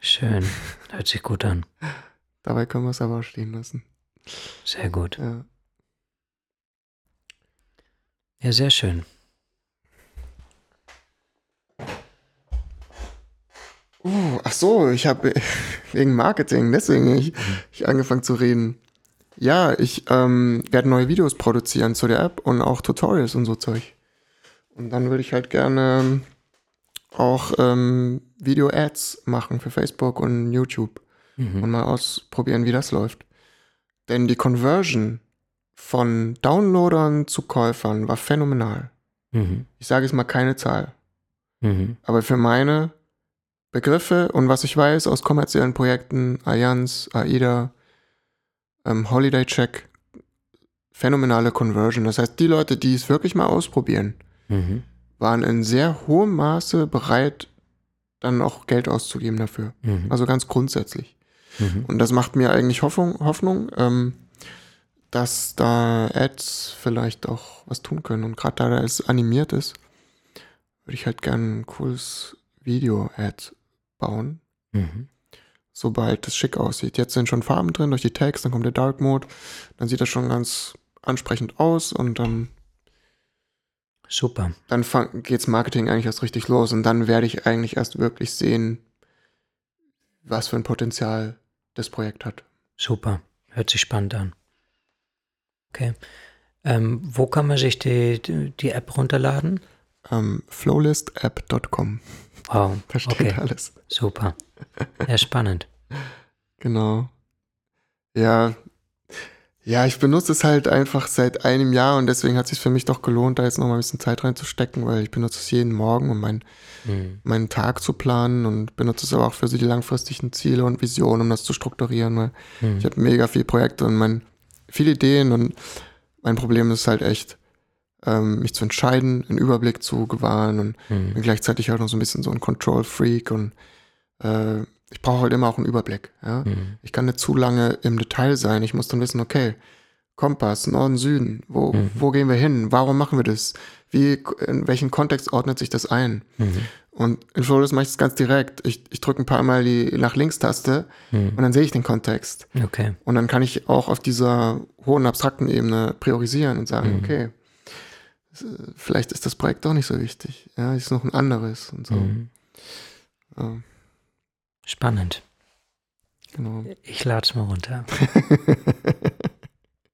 Schön. Hört sich gut an. Dabei können wir es aber stehen lassen. Sehr gut. Ja, ja sehr schön. Oh, ach so, ich habe wegen Marketing, deswegen ich, ich angefangen zu reden. Ja, ich ähm, werde neue Videos produzieren zu der App und auch Tutorials und so Zeug. Und dann würde ich halt gerne auch ähm, Video-Ads machen für Facebook und YouTube mhm. und mal ausprobieren, wie das läuft. Denn die Conversion von Downloadern zu Käufern war phänomenal. Mhm. Ich sage jetzt mal keine Zahl. Mhm. Aber für meine Begriffe und was ich weiß aus kommerziellen Projekten, Allianz, AIDA, ähm, Holiday Check, phänomenale Conversion. Das heißt, die Leute, die es wirklich mal ausprobieren, mhm. waren in sehr hohem Maße bereit, dann auch Geld auszugeben dafür. Mhm. Also ganz grundsätzlich. Mhm. Und das macht mir eigentlich Hoffnung, Hoffnung ähm, dass da Ads vielleicht auch was tun können. Und gerade da es animiert ist, würde ich halt gerne ein cooles Video-Ad bauen. Mhm sobald es schick aussieht. Jetzt sind schon Farben drin durch die Tags, dann kommt der Dark Mode, dann sieht das schon ganz ansprechend aus und dann Super. Dann geht's Marketing eigentlich erst richtig los und dann werde ich eigentlich erst wirklich sehen, was für ein Potenzial das Projekt hat. Super. Hört sich spannend an. Okay. Ähm, wo kann man sich die, die, die App runterladen? Ähm, flowlistapp.com. Wow. Da steht okay. alles. Super. Ja, spannend. genau. Ja. Ja, ich benutze es halt einfach seit einem Jahr und deswegen hat es sich für mich doch gelohnt, da jetzt noch mal ein bisschen Zeit reinzustecken, weil ich benutze es jeden Morgen, um mein, mhm. meinen Tag zu planen und benutze es aber auch für so die langfristigen Ziele und Visionen, um das zu strukturieren, weil mhm. ich habe mega viele Projekte und mein, viele Ideen und mein Problem ist halt echt, ähm, mich zu entscheiden, einen Überblick zu gewahren und mhm. bin gleichzeitig halt noch so ein bisschen so ein Control-Freak und äh, ich brauche halt immer auch einen Überblick. Ja? Mhm. Ich kann nicht zu lange im Detail sein. Ich muss dann wissen, okay, Kompass, Norden, Süden, wo, mhm. wo gehen wir hin? Warum machen wir das? Wie, in welchen Kontext ordnet sich das ein? Und in Flowless mache ich das ganz direkt. Ich, ich drücke ein paar Mal die nach links-Taste mhm. und dann sehe ich den Kontext. Okay. Und dann kann ich auch auf dieser hohen abstrakten Ebene priorisieren und sagen, mhm. okay, vielleicht ist das Projekt auch nicht so wichtig. Ja, ist noch ein anderes und so. Mhm. Ja. Spannend. Genau. Ich lade es mal runter.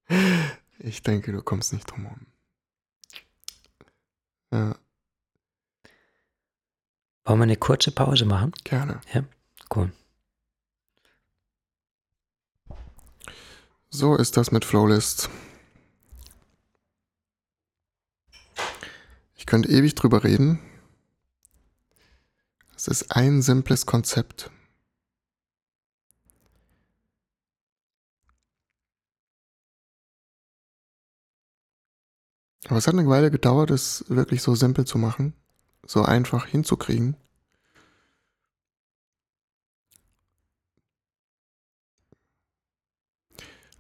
ich denke, du kommst nicht drum herum. Ja. Wollen wir eine kurze Pause machen? Gerne. Ja, cool. So ist das mit Flowlist. Ich könnte ewig drüber reden. Es ist ein simples Konzept. Aber es hat eine Weile gedauert, es wirklich so simpel zu machen, so einfach hinzukriegen.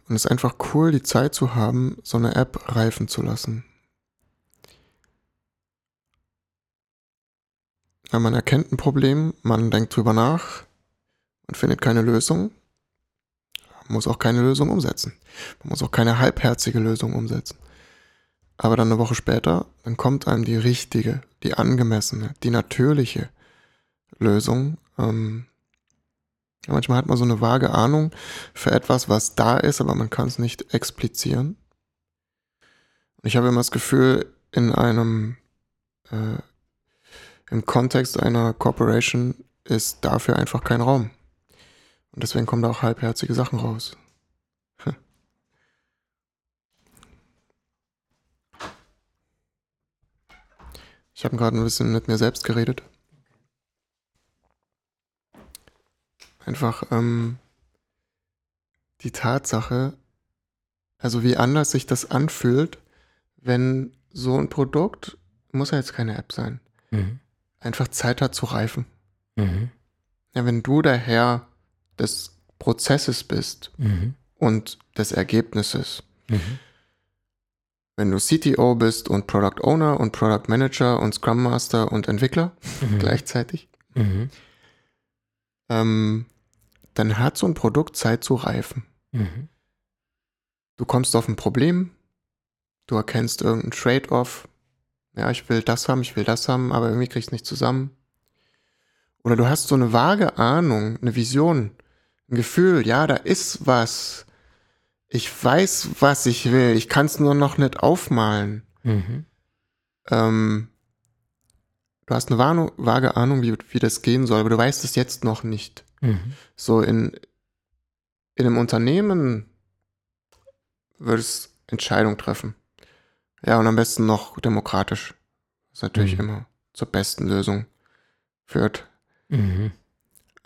Und es ist einfach cool, die Zeit zu haben, so eine App reifen zu lassen. Weil man erkennt ein Problem, man denkt drüber nach und findet keine Lösung. Man muss auch keine Lösung umsetzen. Man muss auch keine halbherzige Lösung umsetzen. Aber dann eine Woche später, dann kommt einem die richtige, die angemessene, die natürliche Lösung. Ähm, manchmal hat man so eine vage Ahnung für etwas, was da ist, aber man kann es nicht explizieren. Ich habe immer das Gefühl, in einem, äh, im Kontext einer Corporation ist dafür einfach kein Raum. Und deswegen kommen da auch halbherzige Sachen raus. Ich habe gerade ein bisschen mit mir selbst geredet. Einfach ähm, die Tatsache, also wie anders sich das anfühlt, wenn so ein Produkt, muss ja jetzt keine App sein, mhm. einfach Zeit hat zu reifen. Mhm. Ja, wenn du der Herr des Prozesses bist mhm. und des Ergebnisses, mhm wenn du CTO bist und Product Owner und Product Manager und Scrum Master und Entwickler mhm. gleichzeitig, mhm. Ähm, dann hat so ein Produkt Zeit zu reifen. Mhm. Du kommst auf ein Problem, du erkennst irgendein Trade-off. Ja, ich will das haben, ich will das haben, aber irgendwie kriegst du nicht zusammen. Oder du hast so eine vage Ahnung, eine Vision, ein Gefühl, ja, da ist was ich weiß, was ich will. Ich kann es nur noch nicht aufmalen. Mhm. Ähm, du hast eine Warnung, vage Ahnung, wie, wie das gehen soll, aber du weißt es jetzt noch nicht. Mhm. So in, in einem Unternehmen würdest Entscheidung treffen. Ja, und am besten noch demokratisch. Was natürlich mhm. immer zur besten Lösung führt. Mhm.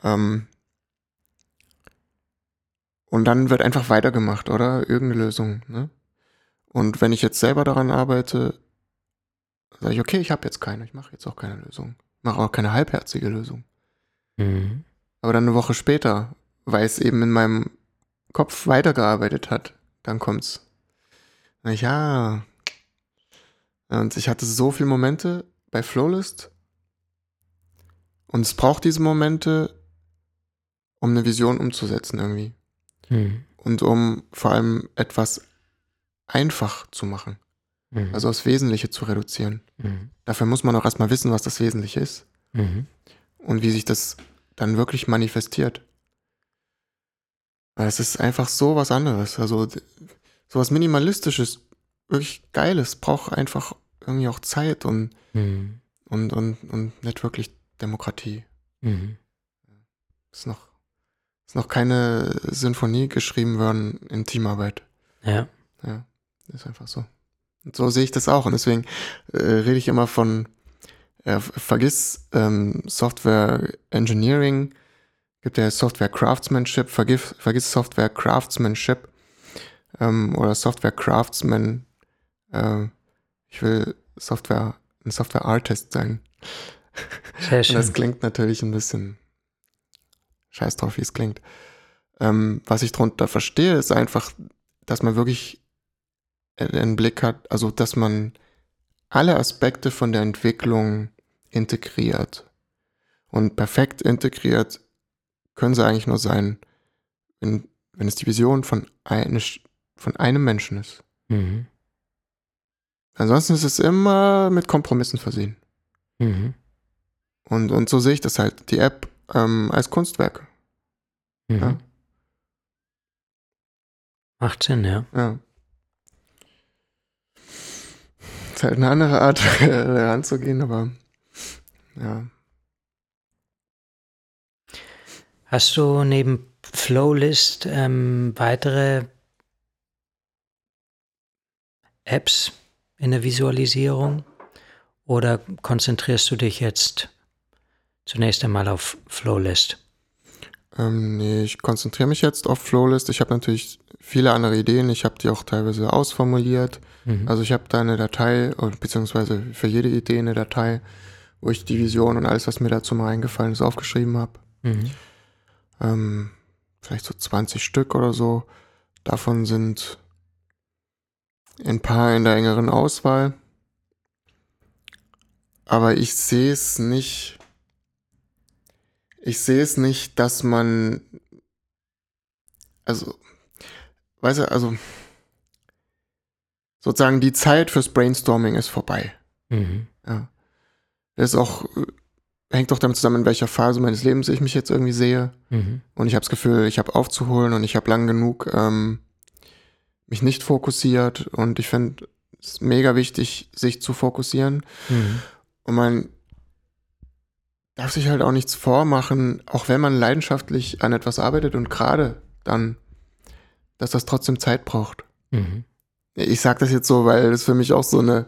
Ähm, und dann wird einfach weitergemacht, oder? Irgendeine Lösung. Ne? Und wenn ich jetzt selber daran arbeite, sage ich, okay, ich habe jetzt keine, ich mache jetzt auch keine Lösung. Mache auch keine halbherzige Lösung. Mhm. Aber dann eine Woche später, weil es eben in meinem Kopf weitergearbeitet hat, dann kommt's. Ja. Und ich hatte so viele Momente bei Flowlist. Und es braucht diese Momente, um eine Vision umzusetzen irgendwie. Mhm. Und um vor allem etwas einfach zu machen. Mhm. Also das Wesentliche zu reduzieren. Mhm. Dafür muss man auch erstmal wissen, was das Wesentliche ist. Mhm. Und wie sich das dann wirklich manifestiert. Weil es ist einfach so was anderes. Also so was Minimalistisches, wirklich Geiles, braucht einfach irgendwie auch Zeit und, mhm. und, und, und nicht wirklich Demokratie. Mhm. Ist noch ist noch keine Sinfonie geschrieben worden in Teamarbeit. Ja. Ja, ist einfach so. Und so sehe ich das auch. Und deswegen äh, rede ich immer von, äh, vergiss ähm, Software Engineering, gibt ja Software Craftsmanship, vergiss, vergiss Software Craftsmanship ähm, oder Software Craftsman. Äh, ich will Software, ein Software Artist sein. Sehr schön. Und das klingt natürlich ein bisschen scheiß drauf, wie es klingt. Ähm, was ich darunter verstehe, ist einfach, dass man wirklich einen Blick hat, also dass man alle Aspekte von der Entwicklung integriert. Und perfekt integriert können sie eigentlich nur sein, wenn, wenn es die Vision von, eine, von einem Menschen ist. Mhm. Ansonsten ist es immer mit Kompromissen versehen. Mhm. Und, und so sehe ich das halt, die App ähm, als Kunstwerk. Mhm. Ja. Macht Sinn, ja. Ja. Ist halt eine andere Art heranzugehen, aber ja. Hast du neben Flowlist ähm, weitere Apps in der Visualisierung oder konzentrierst du dich jetzt zunächst einmal auf Flowlist? Ähm, nee, ich konzentriere mich jetzt auf Flowlist. Ich habe natürlich viele andere Ideen. Ich habe die auch teilweise ausformuliert. Mhm. Also ich habe da eine Datei, beziehungsweise für jede Idee eine Datei, wo ich die Vision und alles, was mir dazu mal eingefallen ist, aufgeschrieben habe. Mhm. Ähm, vielleicht so 20 Stück oder so. Davon sind ein paar in der engeren Auswahl. Aber ich sehe es nicht. Ich sehe es nicht, dass man. Also, weißt du, also. Sozusagen die Zeit fürs Brainstorming ist vorbei. Mhm. Ja. Das ist auch hängt doch damit zusammen, in welcher Phase meines Lebens ich mich jetzt irgendwie sehe. Mhm. Und ich habe das Gefühl, ich habe aufzuholen und ich habe lang genug ähm, mich nicht fokussiert. Und ich finde es mega wichtig, sich zu fokussieren. Mhm. Und man darf sich halt auch nichts vormachen, auch wenn man leidenschaftlich an etwas arbeitet und gerade dann, dass das trotzdem Zeit braucht. Mhm. Ich sage das jetzt so, weil das für mich auch so eine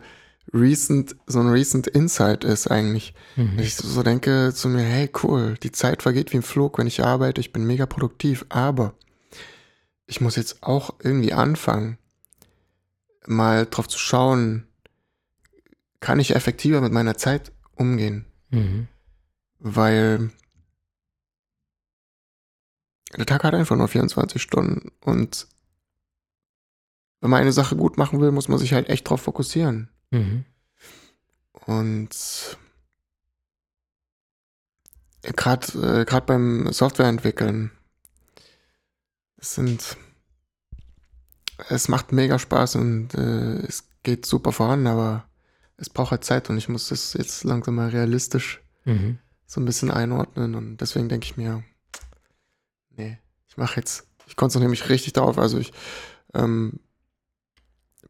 recent, so ein recent Insight ist eigentlich. Mhm. Ich so denke zu mir, hey cool, die Zeit vergeht wie im Flug, wenn ich arbeite, ich bin mega produktiv, aber ich muss jetzt auch irgendwie anfangen, mal drauf zu schauen, kann ich effektiver mit meiner Zeit umgehen? Mhm. Weil der Tag hat einfach nur 24 Stunden und wenn man eine Sache gut machen will, muss man sich halt echt drauf fokussieren. Mhm. Und gerade äh, beim Softwareentwickeln, es sind, es macht mega Spaß und äh, es geht super voran, aber es braucht halt Zeit und ich muss das jetzt langsam mal realistisch mhm. So ein bisschen einordnen und deswegen denke ich mir, nee, ich mache jetzt, ich konzentriere mich richtig darauf, also ich ähm,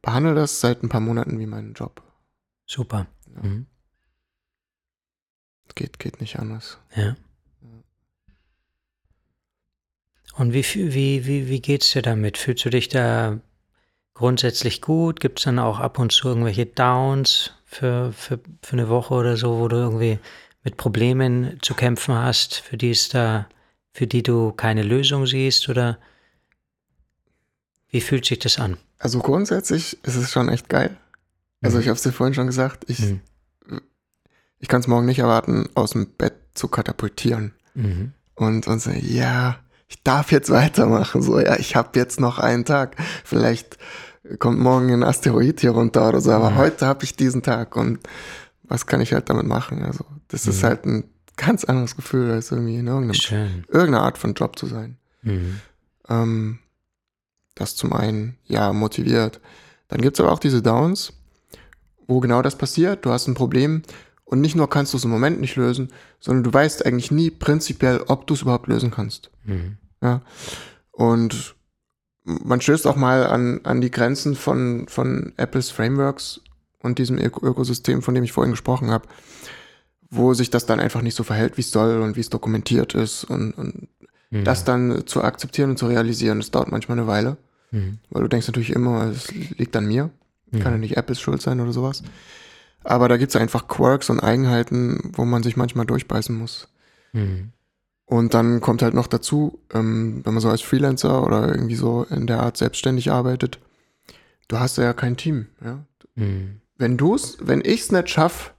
behandle das seit ein paar Monaten wie meinen Job. Super. Ja. Mhm. Geht, geht nicht anders. Ja. Und wie, wie, wie, wie geht's dir damit? Fühlst du dich da grundsätzlich gut? Gibt es dann auch ab und zu irgendwelche Downs für, für, für eine Woche oder so, wo du irgendwie mit Problemen zu kämpfen hast, für die es da, für die du keine Lösung siehst? Oder wie fühlt sich das an? Also grundsätzlich ist es schon echt geil. Also mhm. ich habe es dir vorhin schon gesagt, ich, mhm. ich kann es morgen nicht erwarten, aus dem Bett zu katapultieren. Mhm. Und, und so, ja, ich darf jetzt weitermachen. So, ja, ich habe jetzt noch einen Tag. Vielleicht kommt morgen ein Asteroid hier runter oder so, aber mhm. heute habe ich diesen Tag und was kann ich halt damit machen? Also, das ist mhm. halt ein ganz anderes Gefühl, als irgendwie in irgendeinem, irgendeiner Art von Job zu sein. Mhm. Ähm, das zum einen, ja, motiviert. Dann gibt es aber auch diese Downs, wo genau das passiert. Du hast ein Problem und nicht nur kannst du es im Moment nicht lösen, sondern du weißt eigentlich nie prinzipiell, ob du es überhaupt lösen kannst. Mhm. Ja. Und man stößt auch mal an, an die Grenzen von, von Apples Frameworks und diesem Ökosystem, von dem ich vorhin gesprochen habe, wo sich das dann einfach nicht so verhält, wie es soll und wie es dokumentiert ist und, und Mhm. Das dann zu akzeptieren und zu realisieren, das dauert manchmal eine Weile. Mhm. Weil du denkst natürlich immer, es liegt an mir. Mhm. Kann ja nicht Apples Schuld sein oder sowas. Aber da gibt es einfach Quirks und Eigenheiten, wo man sich manchmal durchbeißen muss. Mhm. Und dann kommt halt noch dazu, ähm, wenn man so als Freelancer oder irgendwie so in der Art selbstständig arbeitet, du hast ja kein Team. Ja? Mhm. Wenn du's, wenn ich's nicht schaff,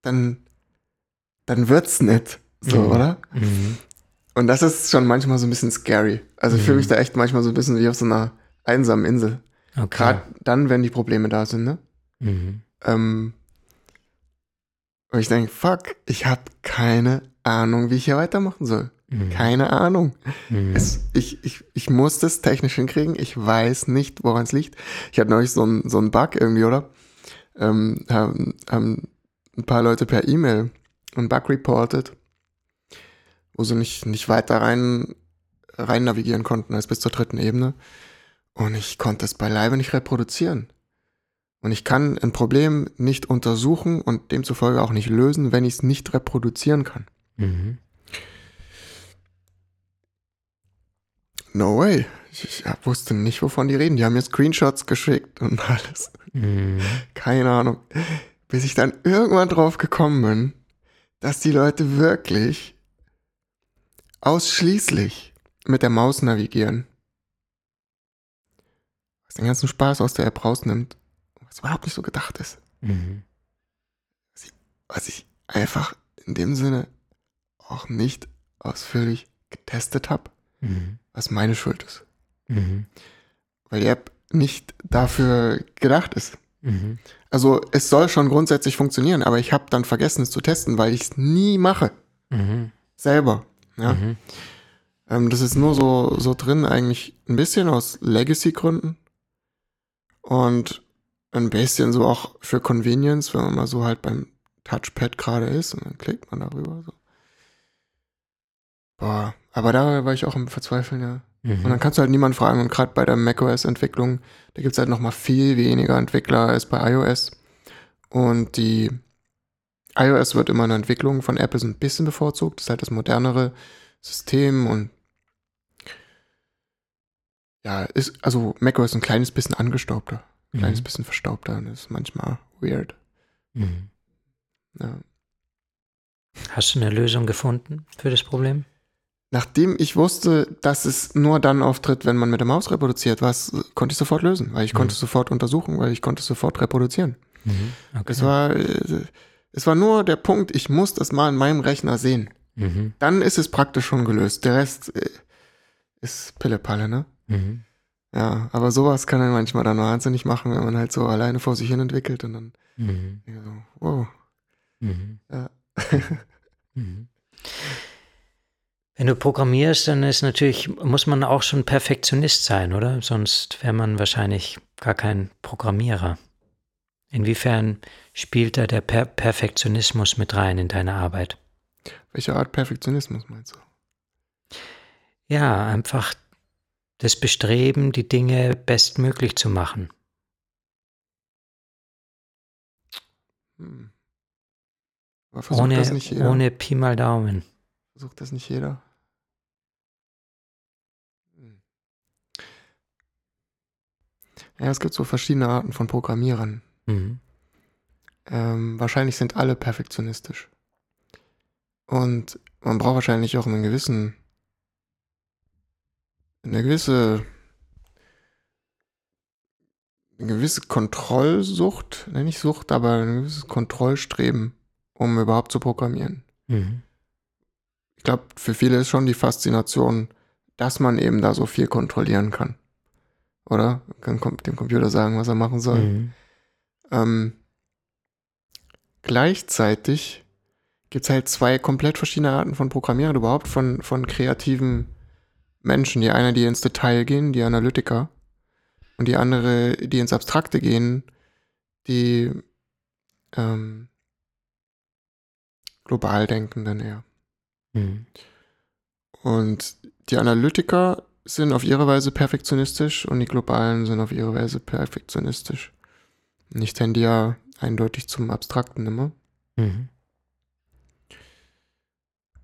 dann, dann wird's nicht. So, mhm. oder? Mhm. Und das ist schon manchmal so ein bisschen scary. Also ich fühle mich mhm. da echt manchmal so ein bisschen wie auf so einer einsamen Insel. Okay. Gerade dann, wenn die Probleme da sind, ne? Mhm. Ähm, und ich denke, fuck, ich habe keine Ahnung, wie ich hier weitermachen soll. Mhm. Keine Ahnung. Mhm. Es, ich, ich, ich muss das technisch hinkriegen. Ich weiß nicht, woran es liegt. Ich hatte neulich so einen so Bug irgendwie, oder? Ähm, haben, haben ein paar Leute per E-Mail einen Bug reported, wo sie nicht, nicht weiter rein, rein navigieren konnten als bis zur dritten Ebene. Und ich konnte es beileibe nicht reproduzieren. Und ich kann ein Problem nicht untersuchen und demzufolge auch nicht lösen, wenn ich es nicht reproduzieren kann. Mhm. No way. Ich, ich, wusste nicht, wovon die reden. Die haben mir Screenshots geschickt und alles. Mhm. Keine Ahnung. Bis ich dann irgendwann drauf gekommen bin, dass die Leute wirklich ausschließlich mit der Maus navigieren. Was den ganzen Spaß aus der App rausnimmt was überhaupt nicht so gedacht ist. Mhm. Was, ich, was ich einfach in dem Sinne auch nicht ausführlich getestet habe, mhm. Was meine Schuld ist. Mhm. Weil die App nicht dafür gedacht ist. Mhm. Also es soll schon grundsätzlich funktionieren, aber ich habe dann vergessen es zu testen, weil ich es nie mache. Mhm. Selber. Ja. Mhm. Ähm, das ist nur so, so drin, eigentlich ein bisschen aus Legacy-Gründen. Und ein bisschen so auch für Convenience, wenn man mal so halt beim Touchpad gerade ist und dann klickt man darüber so. Boah, aber da war ich auch im Verzweifeln, ja. Mhm. Und dann kannst du halt niemanden fragen und gerade bei der macOS-Entwicklung, da gibt es halt nochmal viel weniger Entwickler als bei iOS. Und die iOS wird immer in der Entwicklung von Apple so ein bisschen bevorzugt. Das ist halt das modernere System und ja, ist, also macOS ein kleines bisschen angestaubter mhm. kleines bisschen verstaubter und ist manchmal weird. Mhm. Ja. Hast du eine Lösung gefunden für das Problem? Nachdem ich wusste, dass es nur dann auftritt, wenn man mit der Maus reproduziert, was konnte ich sofort lösen, weil ich mhm. konnte es sofort untersuchen, weil ich konnte es sofort reproduzieren. Mhm. Okay. Es war äh, es war nur der Punkt, ich muss das mal in meinem Rechner sehen. Mhm. Dann ist es praktisch schon gelöst. Der Rest äh, ist Pillepalle, ne? Mhm. Ja, aber sowas kann er manchmal dann wahnsinnig machen, wenn man halt so alleine vor sich hin entwickelt und dann mhm. so, wow. Mhm. Ja. mhm. Wenn du programmierst, dann ist natürlich, muss man auch schon Perfektionist sein, oder? Sonst wäre man wahrscheinlich gar kein Programmierer. Inwiefern spielt da der per Perfektionismus mit rein in deine Arbeit? Welche Art Perfektionismus meinst du? Ja, einfach das Bestreben, die Dinge bestmöglich zu machen. Hm. Ohne, ohne Pi mal Daumen. Versucht das nicht jeder? Hm. Ja, es gibt so verschiedene Arten von Programmierern. Mhm. Ähm, wahrscheinlich sind alle perfektionistisch. Und man braucht wahrscheinlich auch einen gewissen eine gewisse, eine gewisse Kontrollsucht, ne, nicht Sucht, aber ein gewisses Kontrollstreben, um überhaupt zu programmieren. Mhm. Ich glaube, für viele ist schon die Faszination, dass man eben da so viel kontrollieren kann. Oder? Man kann dem Computer sagen, was er machen soll. Mhm. Ähm, gleichzeitig gibt es halt zwei komplett verschiedene Arten von Programmieren, überhaupt von, von kreativen Menschen. Die eine, die ins Detail gehen, die Analytiker. Und die andere, die ins Abstrakte gehen, die ähm, global denkenden eher. Mhm. Und die Analytiker sind auf ihre Weise perfektionistisch und die Globalen sind auf ihre Weise perfektionistisch. Und ich tendiere eindeutig zum Abstrakten immer. Mhm.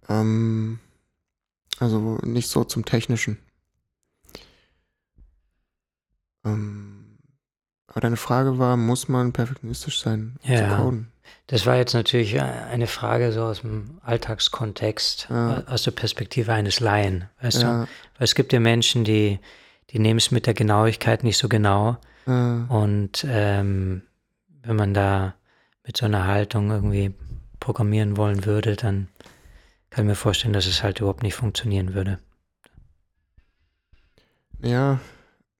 Ähm, also nicht so zum Technischen. Ähm, aber deine Frage war, muss man perfektionistisch sein ja, zu coden? Das war jetzt natürlich eine Frage so aus dem Alltagskontext, ja. aus der Perspektive eines Laien, weißt ja. du? Weil es gibt ja Menschen, die, die nehmen es mit der Genauigkeit nicht so genau. Ja. Und ähm, wenn man da mit so einer Haltung irgendwie programmieren wollen würde, dann kann mir vorstellen, dass es halt überhaupt nicht funktionieren würde. Ja,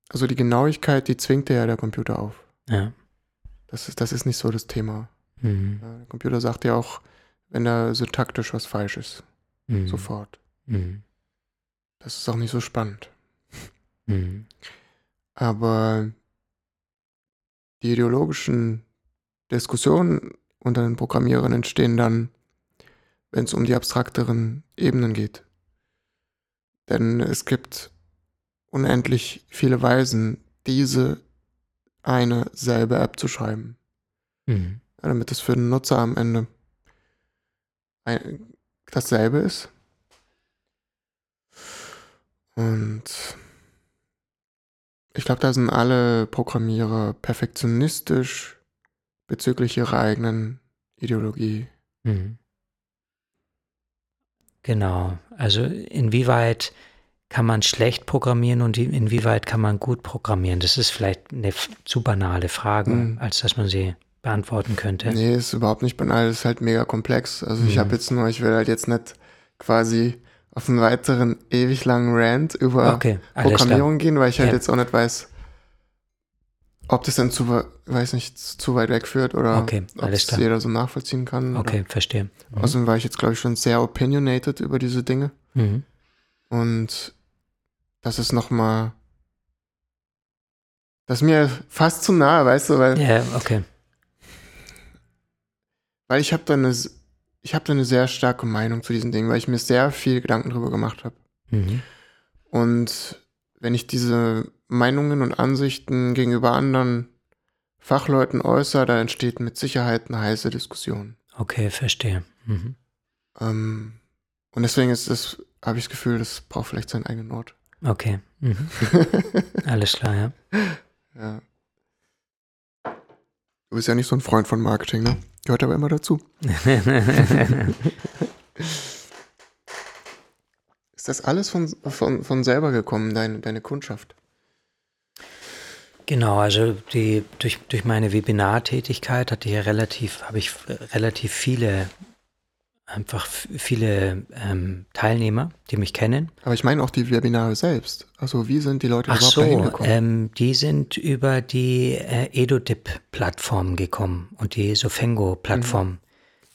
also die Genauigkeit, die zwingt ja der Computer auf. Ja. Das ist, das ist nicht so das Thema. Mhm. Der Computer sagt ja auch, wenn da syntaktisch was falsch ist. Mhm. Sofort. Mhm. Das ist auch nicht so spannend. Mhm. Aber die ideologischen Diskussionen unter den Programmierern entstehen dann, wenn es um die abstrakteren Ebenen geht. Denn es gibt unendlich viele Weisen, diese eine selbe App zu schreiben. Mhm. Ja, damit es für den Nutzer am Ende ein, dasselbe ist. Und ich glaube, da sind alle Programmierer perfektionistisch bezüglich ihrer eigenen Ideologie. Mhm. Genau. Also inwieweit kann man schlecht programmieren und inwieweit kann man gut programmieren? Das ist vielleicht eine zu banale Frage, mhm. als dass man sie beantworten könnte. Nee, ist überhaupt nicht banal, ist halt mega komplex. Also mhm. ich habe jetzt nur, ich will halt jetzt nicht quasi auf einen weiteren ewig langen Rant über okay, Programmierung gehen, weil ich halt ja. jetzt auch nicht weiß, ob das dann zu, weiß nicht, zu weit weg führt oder okay, ob es jeder so nachvollziehen kann. Okay, oder. verstehe. Mhm. Außerdem war ich jetzt, glaube ich, schon sehr opinionated über diese Dinge. Mhm. Und das ist nochmal, das ist mir fast zu nahe, weißt du, weil. Ja, okay. Weil ich habe da eine ich habe da eine sehr starke Meinung zu diesen Dingen, weil ich mir sehr viel Gedanken drüber gemacht habe. Mhm. Und wenn ich diese Meinungen und Ansichten gegenüber anderen Fachleuten äußere, da entsteht mit Sicherheit eine heiße Diskussion. Okay, verstehe. Mhm. Ähm, und deswegen ist das, habe ich das Gefühl, das braucht vielleicht seinen eigenen Ort. Okay. Mhm. Alles klar, ja. Ja. Du bist ja nicht so ein Freund von Marketing, ne? Gehört aber immer dazu. Ist das alles von, von, von selber gekommen, deine, deine Kundschaft? Genau, also die, durch, durch meine Webinartätigkeit hatte ich ja relativ, habe ich relativ viele einfach viele ähm, Teilnehmer, die mich kennen. Aber ich meine auch die Webinare selbst. Also wie sind die Leute Ach überhaupt so, dahin gekommen? Ähm, die sind über die äh, EduDip-Plattform gekommen und die Sofengo-Plattform. Mhm.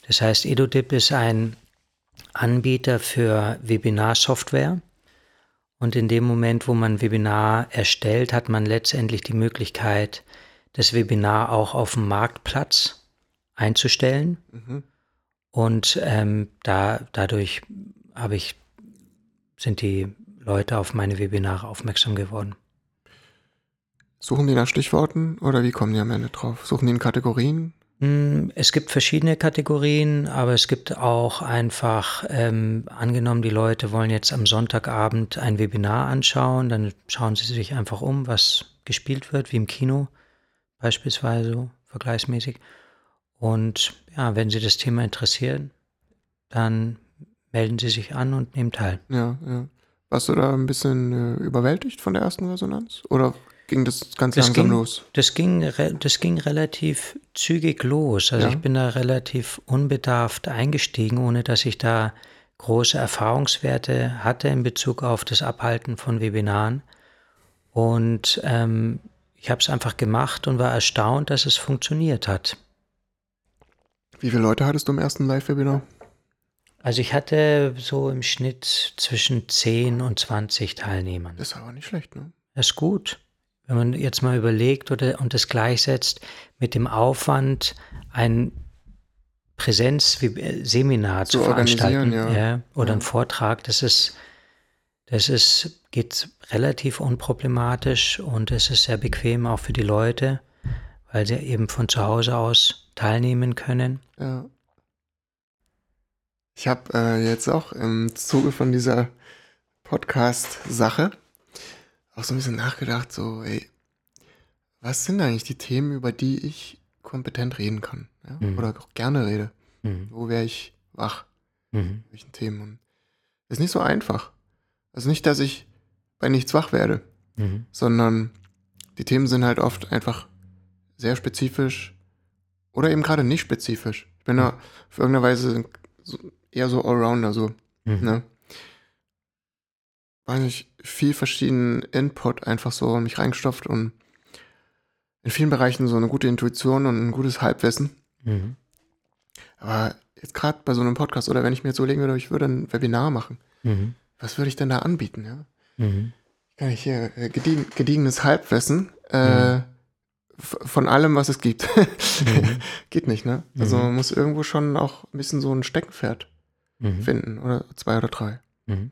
Das heißt, EduDip ist ein Anbieter für Webinar-Software. Und in dem Moment, wo man Webinar erstellt, hat man letztendlich die Möglichkeit, das Webinar auch auf dem Marktplatz einzustellen. Mhm. Und ähm, da, dadurch habe ich, sind die Leute auf meine Webinare aufmerksam geworden. Suchen die nach Stichworten oder wie kommen die am Ende drauf? Suchen die in Kategorien? Hm, es gibt verschiedene Kategorien, aber es gibt auch einfach, ähm, angenommen, die Leute wollen jetzt am Sonntagabend ein Webinar anschauen, dann schauen sie sich einfach um, was gespielt wird, wie im Kino beispielsweise, vergleichsmäßig. Und ja, wenn Sie das Thema interessieren, dann melden Sie sich an und nehmen teil. Ja, ja. Warst du da ein bisschen äh, überwältigt von der ersten Resonanz? Oder ging das ganz das langsam ging, los? Das ging, das ging relativ zügig los. Also ja. ich bin da relativ unbedarft eingestiegen, ohne dass ich da große Erfahrungswerte hatte in Bezug auf das Abhalten von Webinaren. Und ähm, ich habe es einfach gemacht und war erstaunt, dass es funktioniert hat. Wie viele Leute hattest du im ersten Live-Webinar? Also ich hatte so im Schnitt zwischen 10 und 20 Teilnehmern. Das ist aber nicht schlecht, ne? Das ist gut. Wenn man jetzt mal überlegt oder, und das gleichsetzt mit dem Aufwand, ein Präsenzseminar zu, zu veranstalten ja. ja. oder ja. einen Vortrag, das ist, das ist, geht relativ unproblematisch und es ist sehr bequem auch für die Leute, weil sie eben von zu Hause aus teilnehmen können. Ja. Ich habe äh, jetzt auch im Zuge von dieser Podcast-Sache auch so ein bisschen nachgedacht, so, ey, was sind eigentlich die Themen, über die ich kompetent reden kann? Ja? Mhm. Oder auch gerne rede? Mhm. Wo wäre ich wach? Mhm. Welchen Themen? Und ist nicht so einfach. Also nicht, dass ich bei nichts wach werde, mhm. sondern die Themen sind halt oft einfach sehr spezifisch oder eben gerade nicht spezifisch. Ich bin da auf irgendeine Weise eher so Allrounder, so, mhm. ne? Weiß nicht, viel verschiedenen Input einfach so in mich reingestopft und in vielen Bereichen so eine gute Intuition und ein gutes Halbwissen. Mhm. Aber jetzt gerade bei so einem Podcast oder wenn ich mir jetzt überlegen würde, ich würde ein Webinar machen, mhm. was würde ich denn da anbieten, ja? Mhm. Kann ich hier äh, gediegen, gediegenes Halbwissen äh, mhm. Von allem, was es gibt. mhm. Geht nicht, ne? Also mhm. man muss irgendwo schon auch ein bisschen so ein Steckenpferd mhm. finden oder zwei oder drei. Mhm.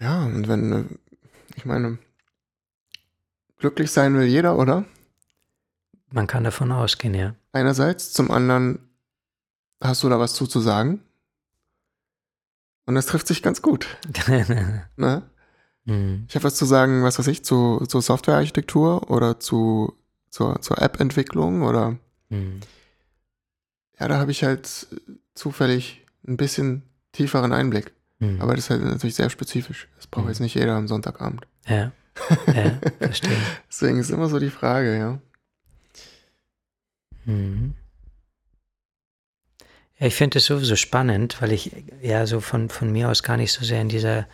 Ja, und wenn, äh, ich meine, glücklich sein will jeder, oder? Man kann davon ausgehen, ja. Einerseits, zum anderen hast du da was zu, zu sagen. Und das trifft sich ganz gut. ne? Mhm. Ich habe was zu sagen, was weiß ich, zu, zu Softwarearchitektur oder zu, zur, zur App-Entwicklung oder mhm. ja, da habe ich halt zufällig ein bisschen tieferen Einblick. Mhm. Aber das ist halt natürlich sehr spezifisch. Das braucht mhm. jetzt nicht jeder am Sonntagabend. Ja. Ja, verstehe. Deswegen ist immer so die Frage, ja. Mhm. Ja, ich finde es sowieso spannend, weil ich ja so von, von mir aus gar nicht so sehr in dieser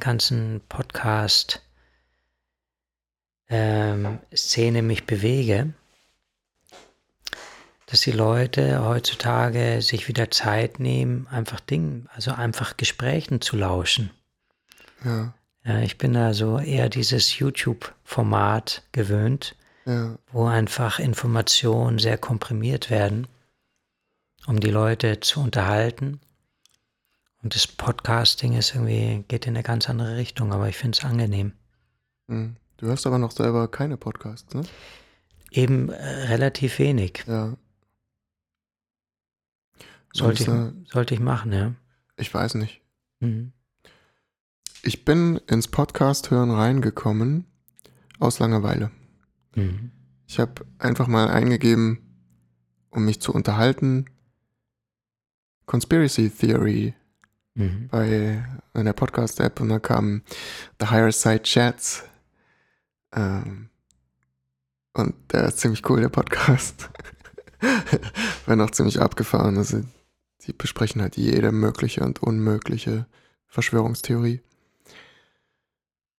ganzen Podcast ähm, mich bewege, dass die Leute heutzutage sich wieder Zeit nehmen, einfach Dingen, also einfach Gesprächen zu lauschen. Ja. ja ich bin da so eher dieses YouTube-Format gewöhnt, ja. wo einfach Informationen sehr komprimiert werden, um die Leute zu unterhalten und das Podcasting ist irgendwie, geht in eine ganz andere Richtung, aber ich finde es angenehm. Hm. Du hörst aber noch selber keine Podcasts, ne? Eben äh, relativ wenig. Ja. Sollte ich, äh, sollte ich machen, ja. Ich weiß nicht. Mhm. Ich bin ins Podcast-Hören reingekommen aus Langeweile. Mhm. Ich habe einfach mal eingegeben, um mich zu unterhalten, Conspiracy Theory mhm. bei einer Podcast-App und dann kam The Higher Side Chats. Ähm, und der ist ziemlich cool, der Podcast. War noch ziemlich abgefahren. Also, die besprechen halt jede mögliche und unmögliche Verschwörungstheorie.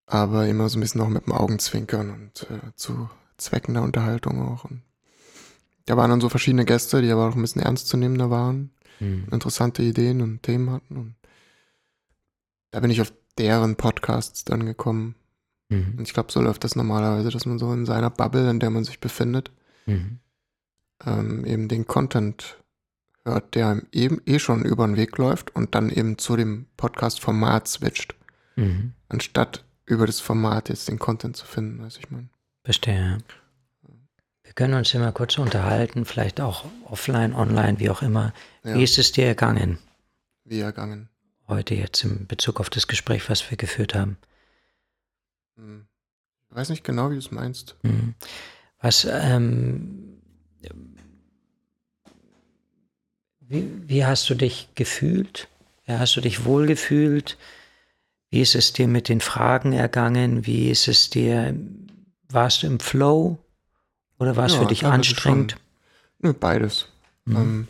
Aber immer so ein bisschen auch mit dem Augenzwinkern und äh, zu Zwecken der Unterhaltung auch. Und da waren dann so verschiedene Gäste, die aber auch ein bisschen ernstzunehmender waren, mhm. interessante Ideen und Themen hatten. Und da bin ich auf deren Podcasts dann gekommen. Mhm. Und ich glaube, so läuft das normalerweise, dass man so in seiner Bubble, in der man sich befindet, mhm. ähm, eben den Content hört, der einem eben eh schon über den Weg läuft und dann eben zu dem Podcast-Format switcht. Mhm. Anstatt über das Format jetzt den Content zu finden, weiß ich meine. Verstehe. Wir können uns immer kurz unterhalten, vielleicht auch offline, online, wie auch immer. Ja. Wie ist es dir ergangen? Wie ergangen? Heute jetzt in Bezug auf das Gespräch, was wir geführt haben? Hm. Ich weiß nicht genau, wie du es meinst. Hm. Was, ähm, wie, wie hast du dich gefühlt? Ja, hast du dich wohlgefühlt? Wie ist es dir mit den Fragen ergangen? Wie ist es dir, warst du im Flow? Oder war es ja, für dich anstrengend? Nö, beides. Mhm. Ähm,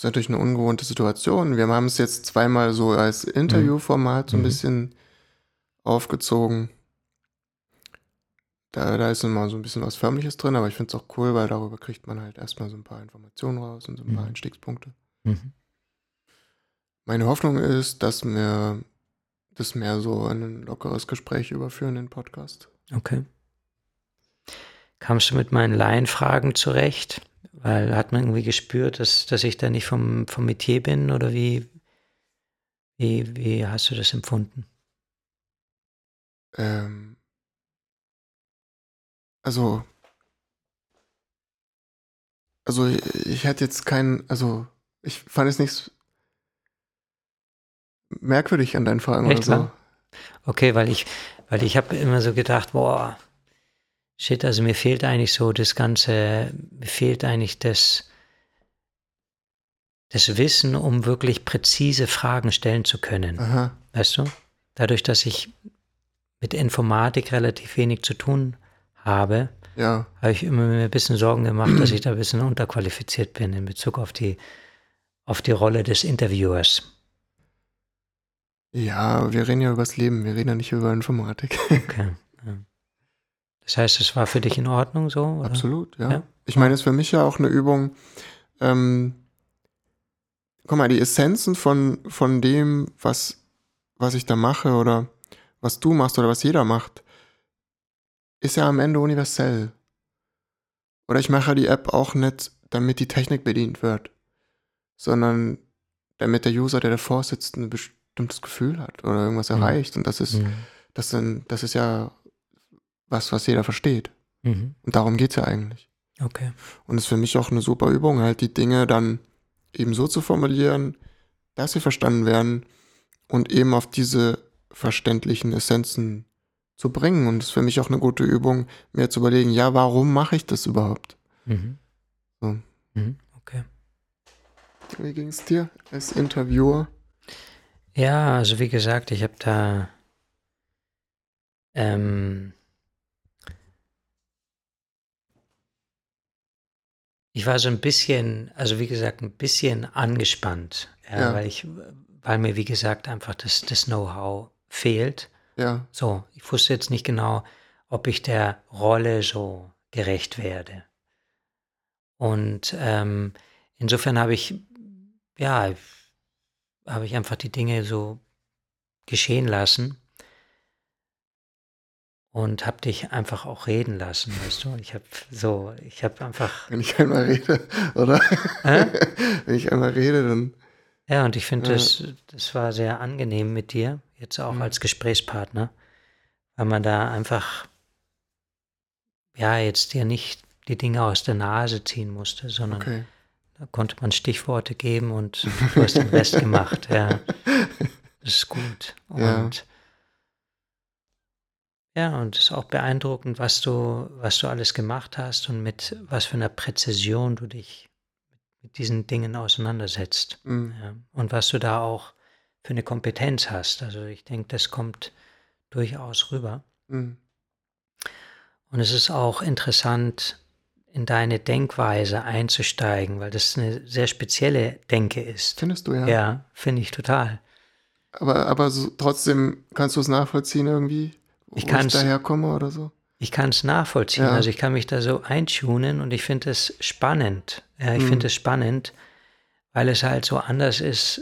ist natürlich eine ungewohnte Situation. Wir haben es jetzt zweimal so als Interviewformat so ein mhm. bisschen aufgezogen. Da, da ist immer so ein bisschen was Förmliches drin, aber ich finde es auch cool, weil darüber kriegt man halt erstmal so ein paar Informationen raus und so ein paar mhm. Einstiegspunkte. Mhm. Meine Hoffnung ist, dass wir das mehr so in ein lockeres Gespräch überführen, den Podcast. Okay. Kamst du mit meinen Laienfragen zurecht? Weil hat man irgendwie gespürt, dass, dass ich da nicht vom, vom Metier bin oder wie, wie, wie hast du das empfunden? Ähm, also, also ich, ich hätte jetzt keinen, also ich fand es nicht merkwürdig an deinen Fragen Echt, oder so. Okay, weil ich, weil ich habe immer so gedacht, boah, Shit, also mir fehlt eigentlich so das Ganze, mir fehlt eigentlich das, das Wissen, um wirklich präzise Fragen stellen zu können. Aha. Weißt du? Dadurch, dass ich mit Informatik relativ wenig zu tun habe, ja. habe ich immer mir ein bisschen Sorgen gemacht, dass ich da ein bisschen unterqualifiziert bin in Bezug auf die, auf die Rolle des Interviewers. Ja, wir reden ja über das Leben, wir reden ja nicht über Informatik. Okay. Ja. Das heißt, es war für dich in Ordnung so? Oder? Absolut, ja. ja. Ich meine, es ist für mich ja auch eine Übung. Ähm, guck mal, die Essenzen von, von dem, was was ich da mache oder was du machst oder was jeder macht, ist ja am Ende universell. Oder ich mache die App auch nicht, damit die Technik bedient wird, sondern damit der User, der davor sitzt, ein bestimmtes Gefühl hat oder irgendwas mhm. erreicht. Und das ist, mhm. das, sind, das ist ja was, was jeder versteht. Mhm. Und darum geht es ja eigentlich. Okay. Und es ist für mich auch eine super Übung, halt die Dinge dann eben so zu formulieren, dass sie verstanden werden und eben auf diese verständlichen Essenzen zu bringen. Und es ist für mich auch eine gute Übung, mir zu überlegen, ja, warum mache ich das überhaupt? Mhm. So. Mhm, okay. Wie ging es dir als Interviewer? Ja, also wie gesagt, ich habe da ähm, ich war so ein bisschen, also wie gesagt, ein bisschen angespannt, ja, ja. weil ich, weil mir wie gesagt einfach das, das Know-how fehlt. Ja. So, ich wusste jetzt nicht genau, ob ich der Rolle so gerecht werde. Und ähm, insofern habe ich, ja, habe ich einfach die Dinge so geschehen lassen und habe dich einfach auch reden lassen, weißt du? Ich habe so, ich habe einfach. Wenn ich einmal rede, oder? Äh? Wenn ich einmal rede, dann. Ja, und ich finde, ja. das, das war sehr angenehm mit dir, jetzt auch mhm. als Gesprächspartner, weil man da einfach, ja, jetzt dir nicht die Dinge aus der Nase ziehen musste, sondern okay. da konnte man Stichworte geben und du hast den Rest gemacht, ja. Das ist gut. Und ja. Ja, und es ist auch beeindruckend, was du, was du alles gemacht hast und mit was für einer Präzision du dich mit diesen Dingen auseinandersetzt. Mhm. Ja, und was du da auch für eine Kompetenz hast. Also ich denke, das kommt durchaus rüber. Mhm. Und es ist auch interessant, in deine Denkweise einzusteigen, weil das eine sehr spezielle Denke ist. Findest du ja? Ja, finde ich total. Aber, aber so, trotzdem kannst du es nachvollziehen irgendwie? Ich wo ich daherkomme oder so? Ich kann es nachvollziehen. Ja. Also ich kann mich da so eintunen und ich finde es spannend. Ja, ich hm. finde es spannend, weil es halt so anders ist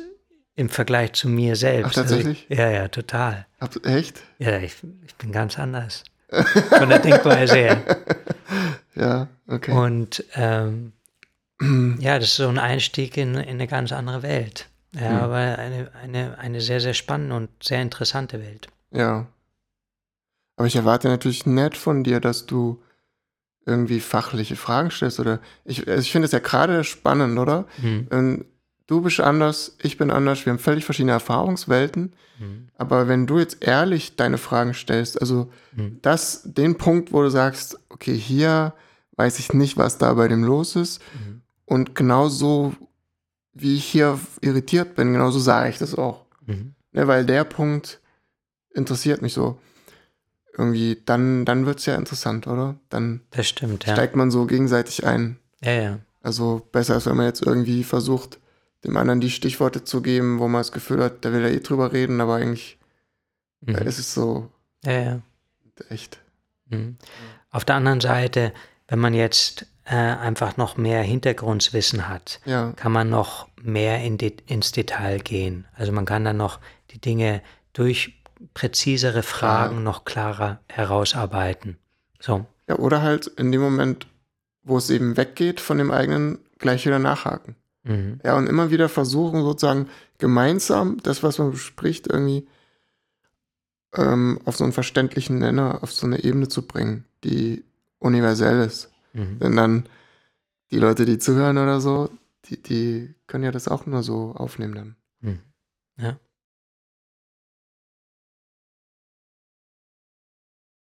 im Vergleich zu mir selbst. Ach, tatsächlich? Also ich, ja, ja, total. Hab, echt? Ja, ich, ich bin ganz anders. Von der Denkweise her. Ja, okay. Und ähm, ja, das ist so ein Einstieg in, in eine ganz andere Welt. Ja, hm. aber eine, eine, eine sehr, sehr spannende und sehr interessante Welt. Ja, aber ich erwarte natürlich nett von dir, dass du irgendwie fachliche Fragen stellst oder ich, also ich finde es ja gerade spannend, oder? Mhm. Du bist anders, ich bin anders, wir haben völlig verschiedene Erfahrungswelten. Mhm. Aber wenn du jetzt ehrlich deine Fragen stellst, also mhm. das, den Punkt, wo du sagst, okay, hier weiß ich nicht, was da bei dem los ist. Mhm. Und genauso wie ich hier irritiert bin, genauso sage ich das auch. Mhm. Ne, weil der Punkt interessiert mich so irgendwie, dann, dann wird es ja interessant, oder? Dann das stimmt, ja. steigt man so gegenseitig ein. Ja, ja. Also besser als wenn man jetzt irgendwie versucht, dem anderen die Stichworte zu geben, wo man das Gefühl hat, der will ja eh drüber reden, aber eigentlich mhm. ist es so ja, ja. echt. Mhm. Auf der anderen Seite, wenn man jetzt äh, einfach noch mehr Hintergrundwissen hat, ja. kann man noch mehr in de ins Detail gehen. Also man kann dann noch die Dinge durch präzisere Fragen ja. noch klarer herausarbeiten. So. Ja, oder halt in dem Moment, wo es eben weggeht von dem eigenen, gleich wieder nachhaken. Mhm. Ja, und immer wieder versuchen, sozusagen gemeinsam das, was man bespricht, irgendwie ähm, auf so einen verständlichen Nenner, auf so eine Ebene zu bringen, die universell ist. Mhm. Denn dann die Leute, die zuhören oder so, die, die können ja das auch nur so aufnehmen dann. Mhm. Ja.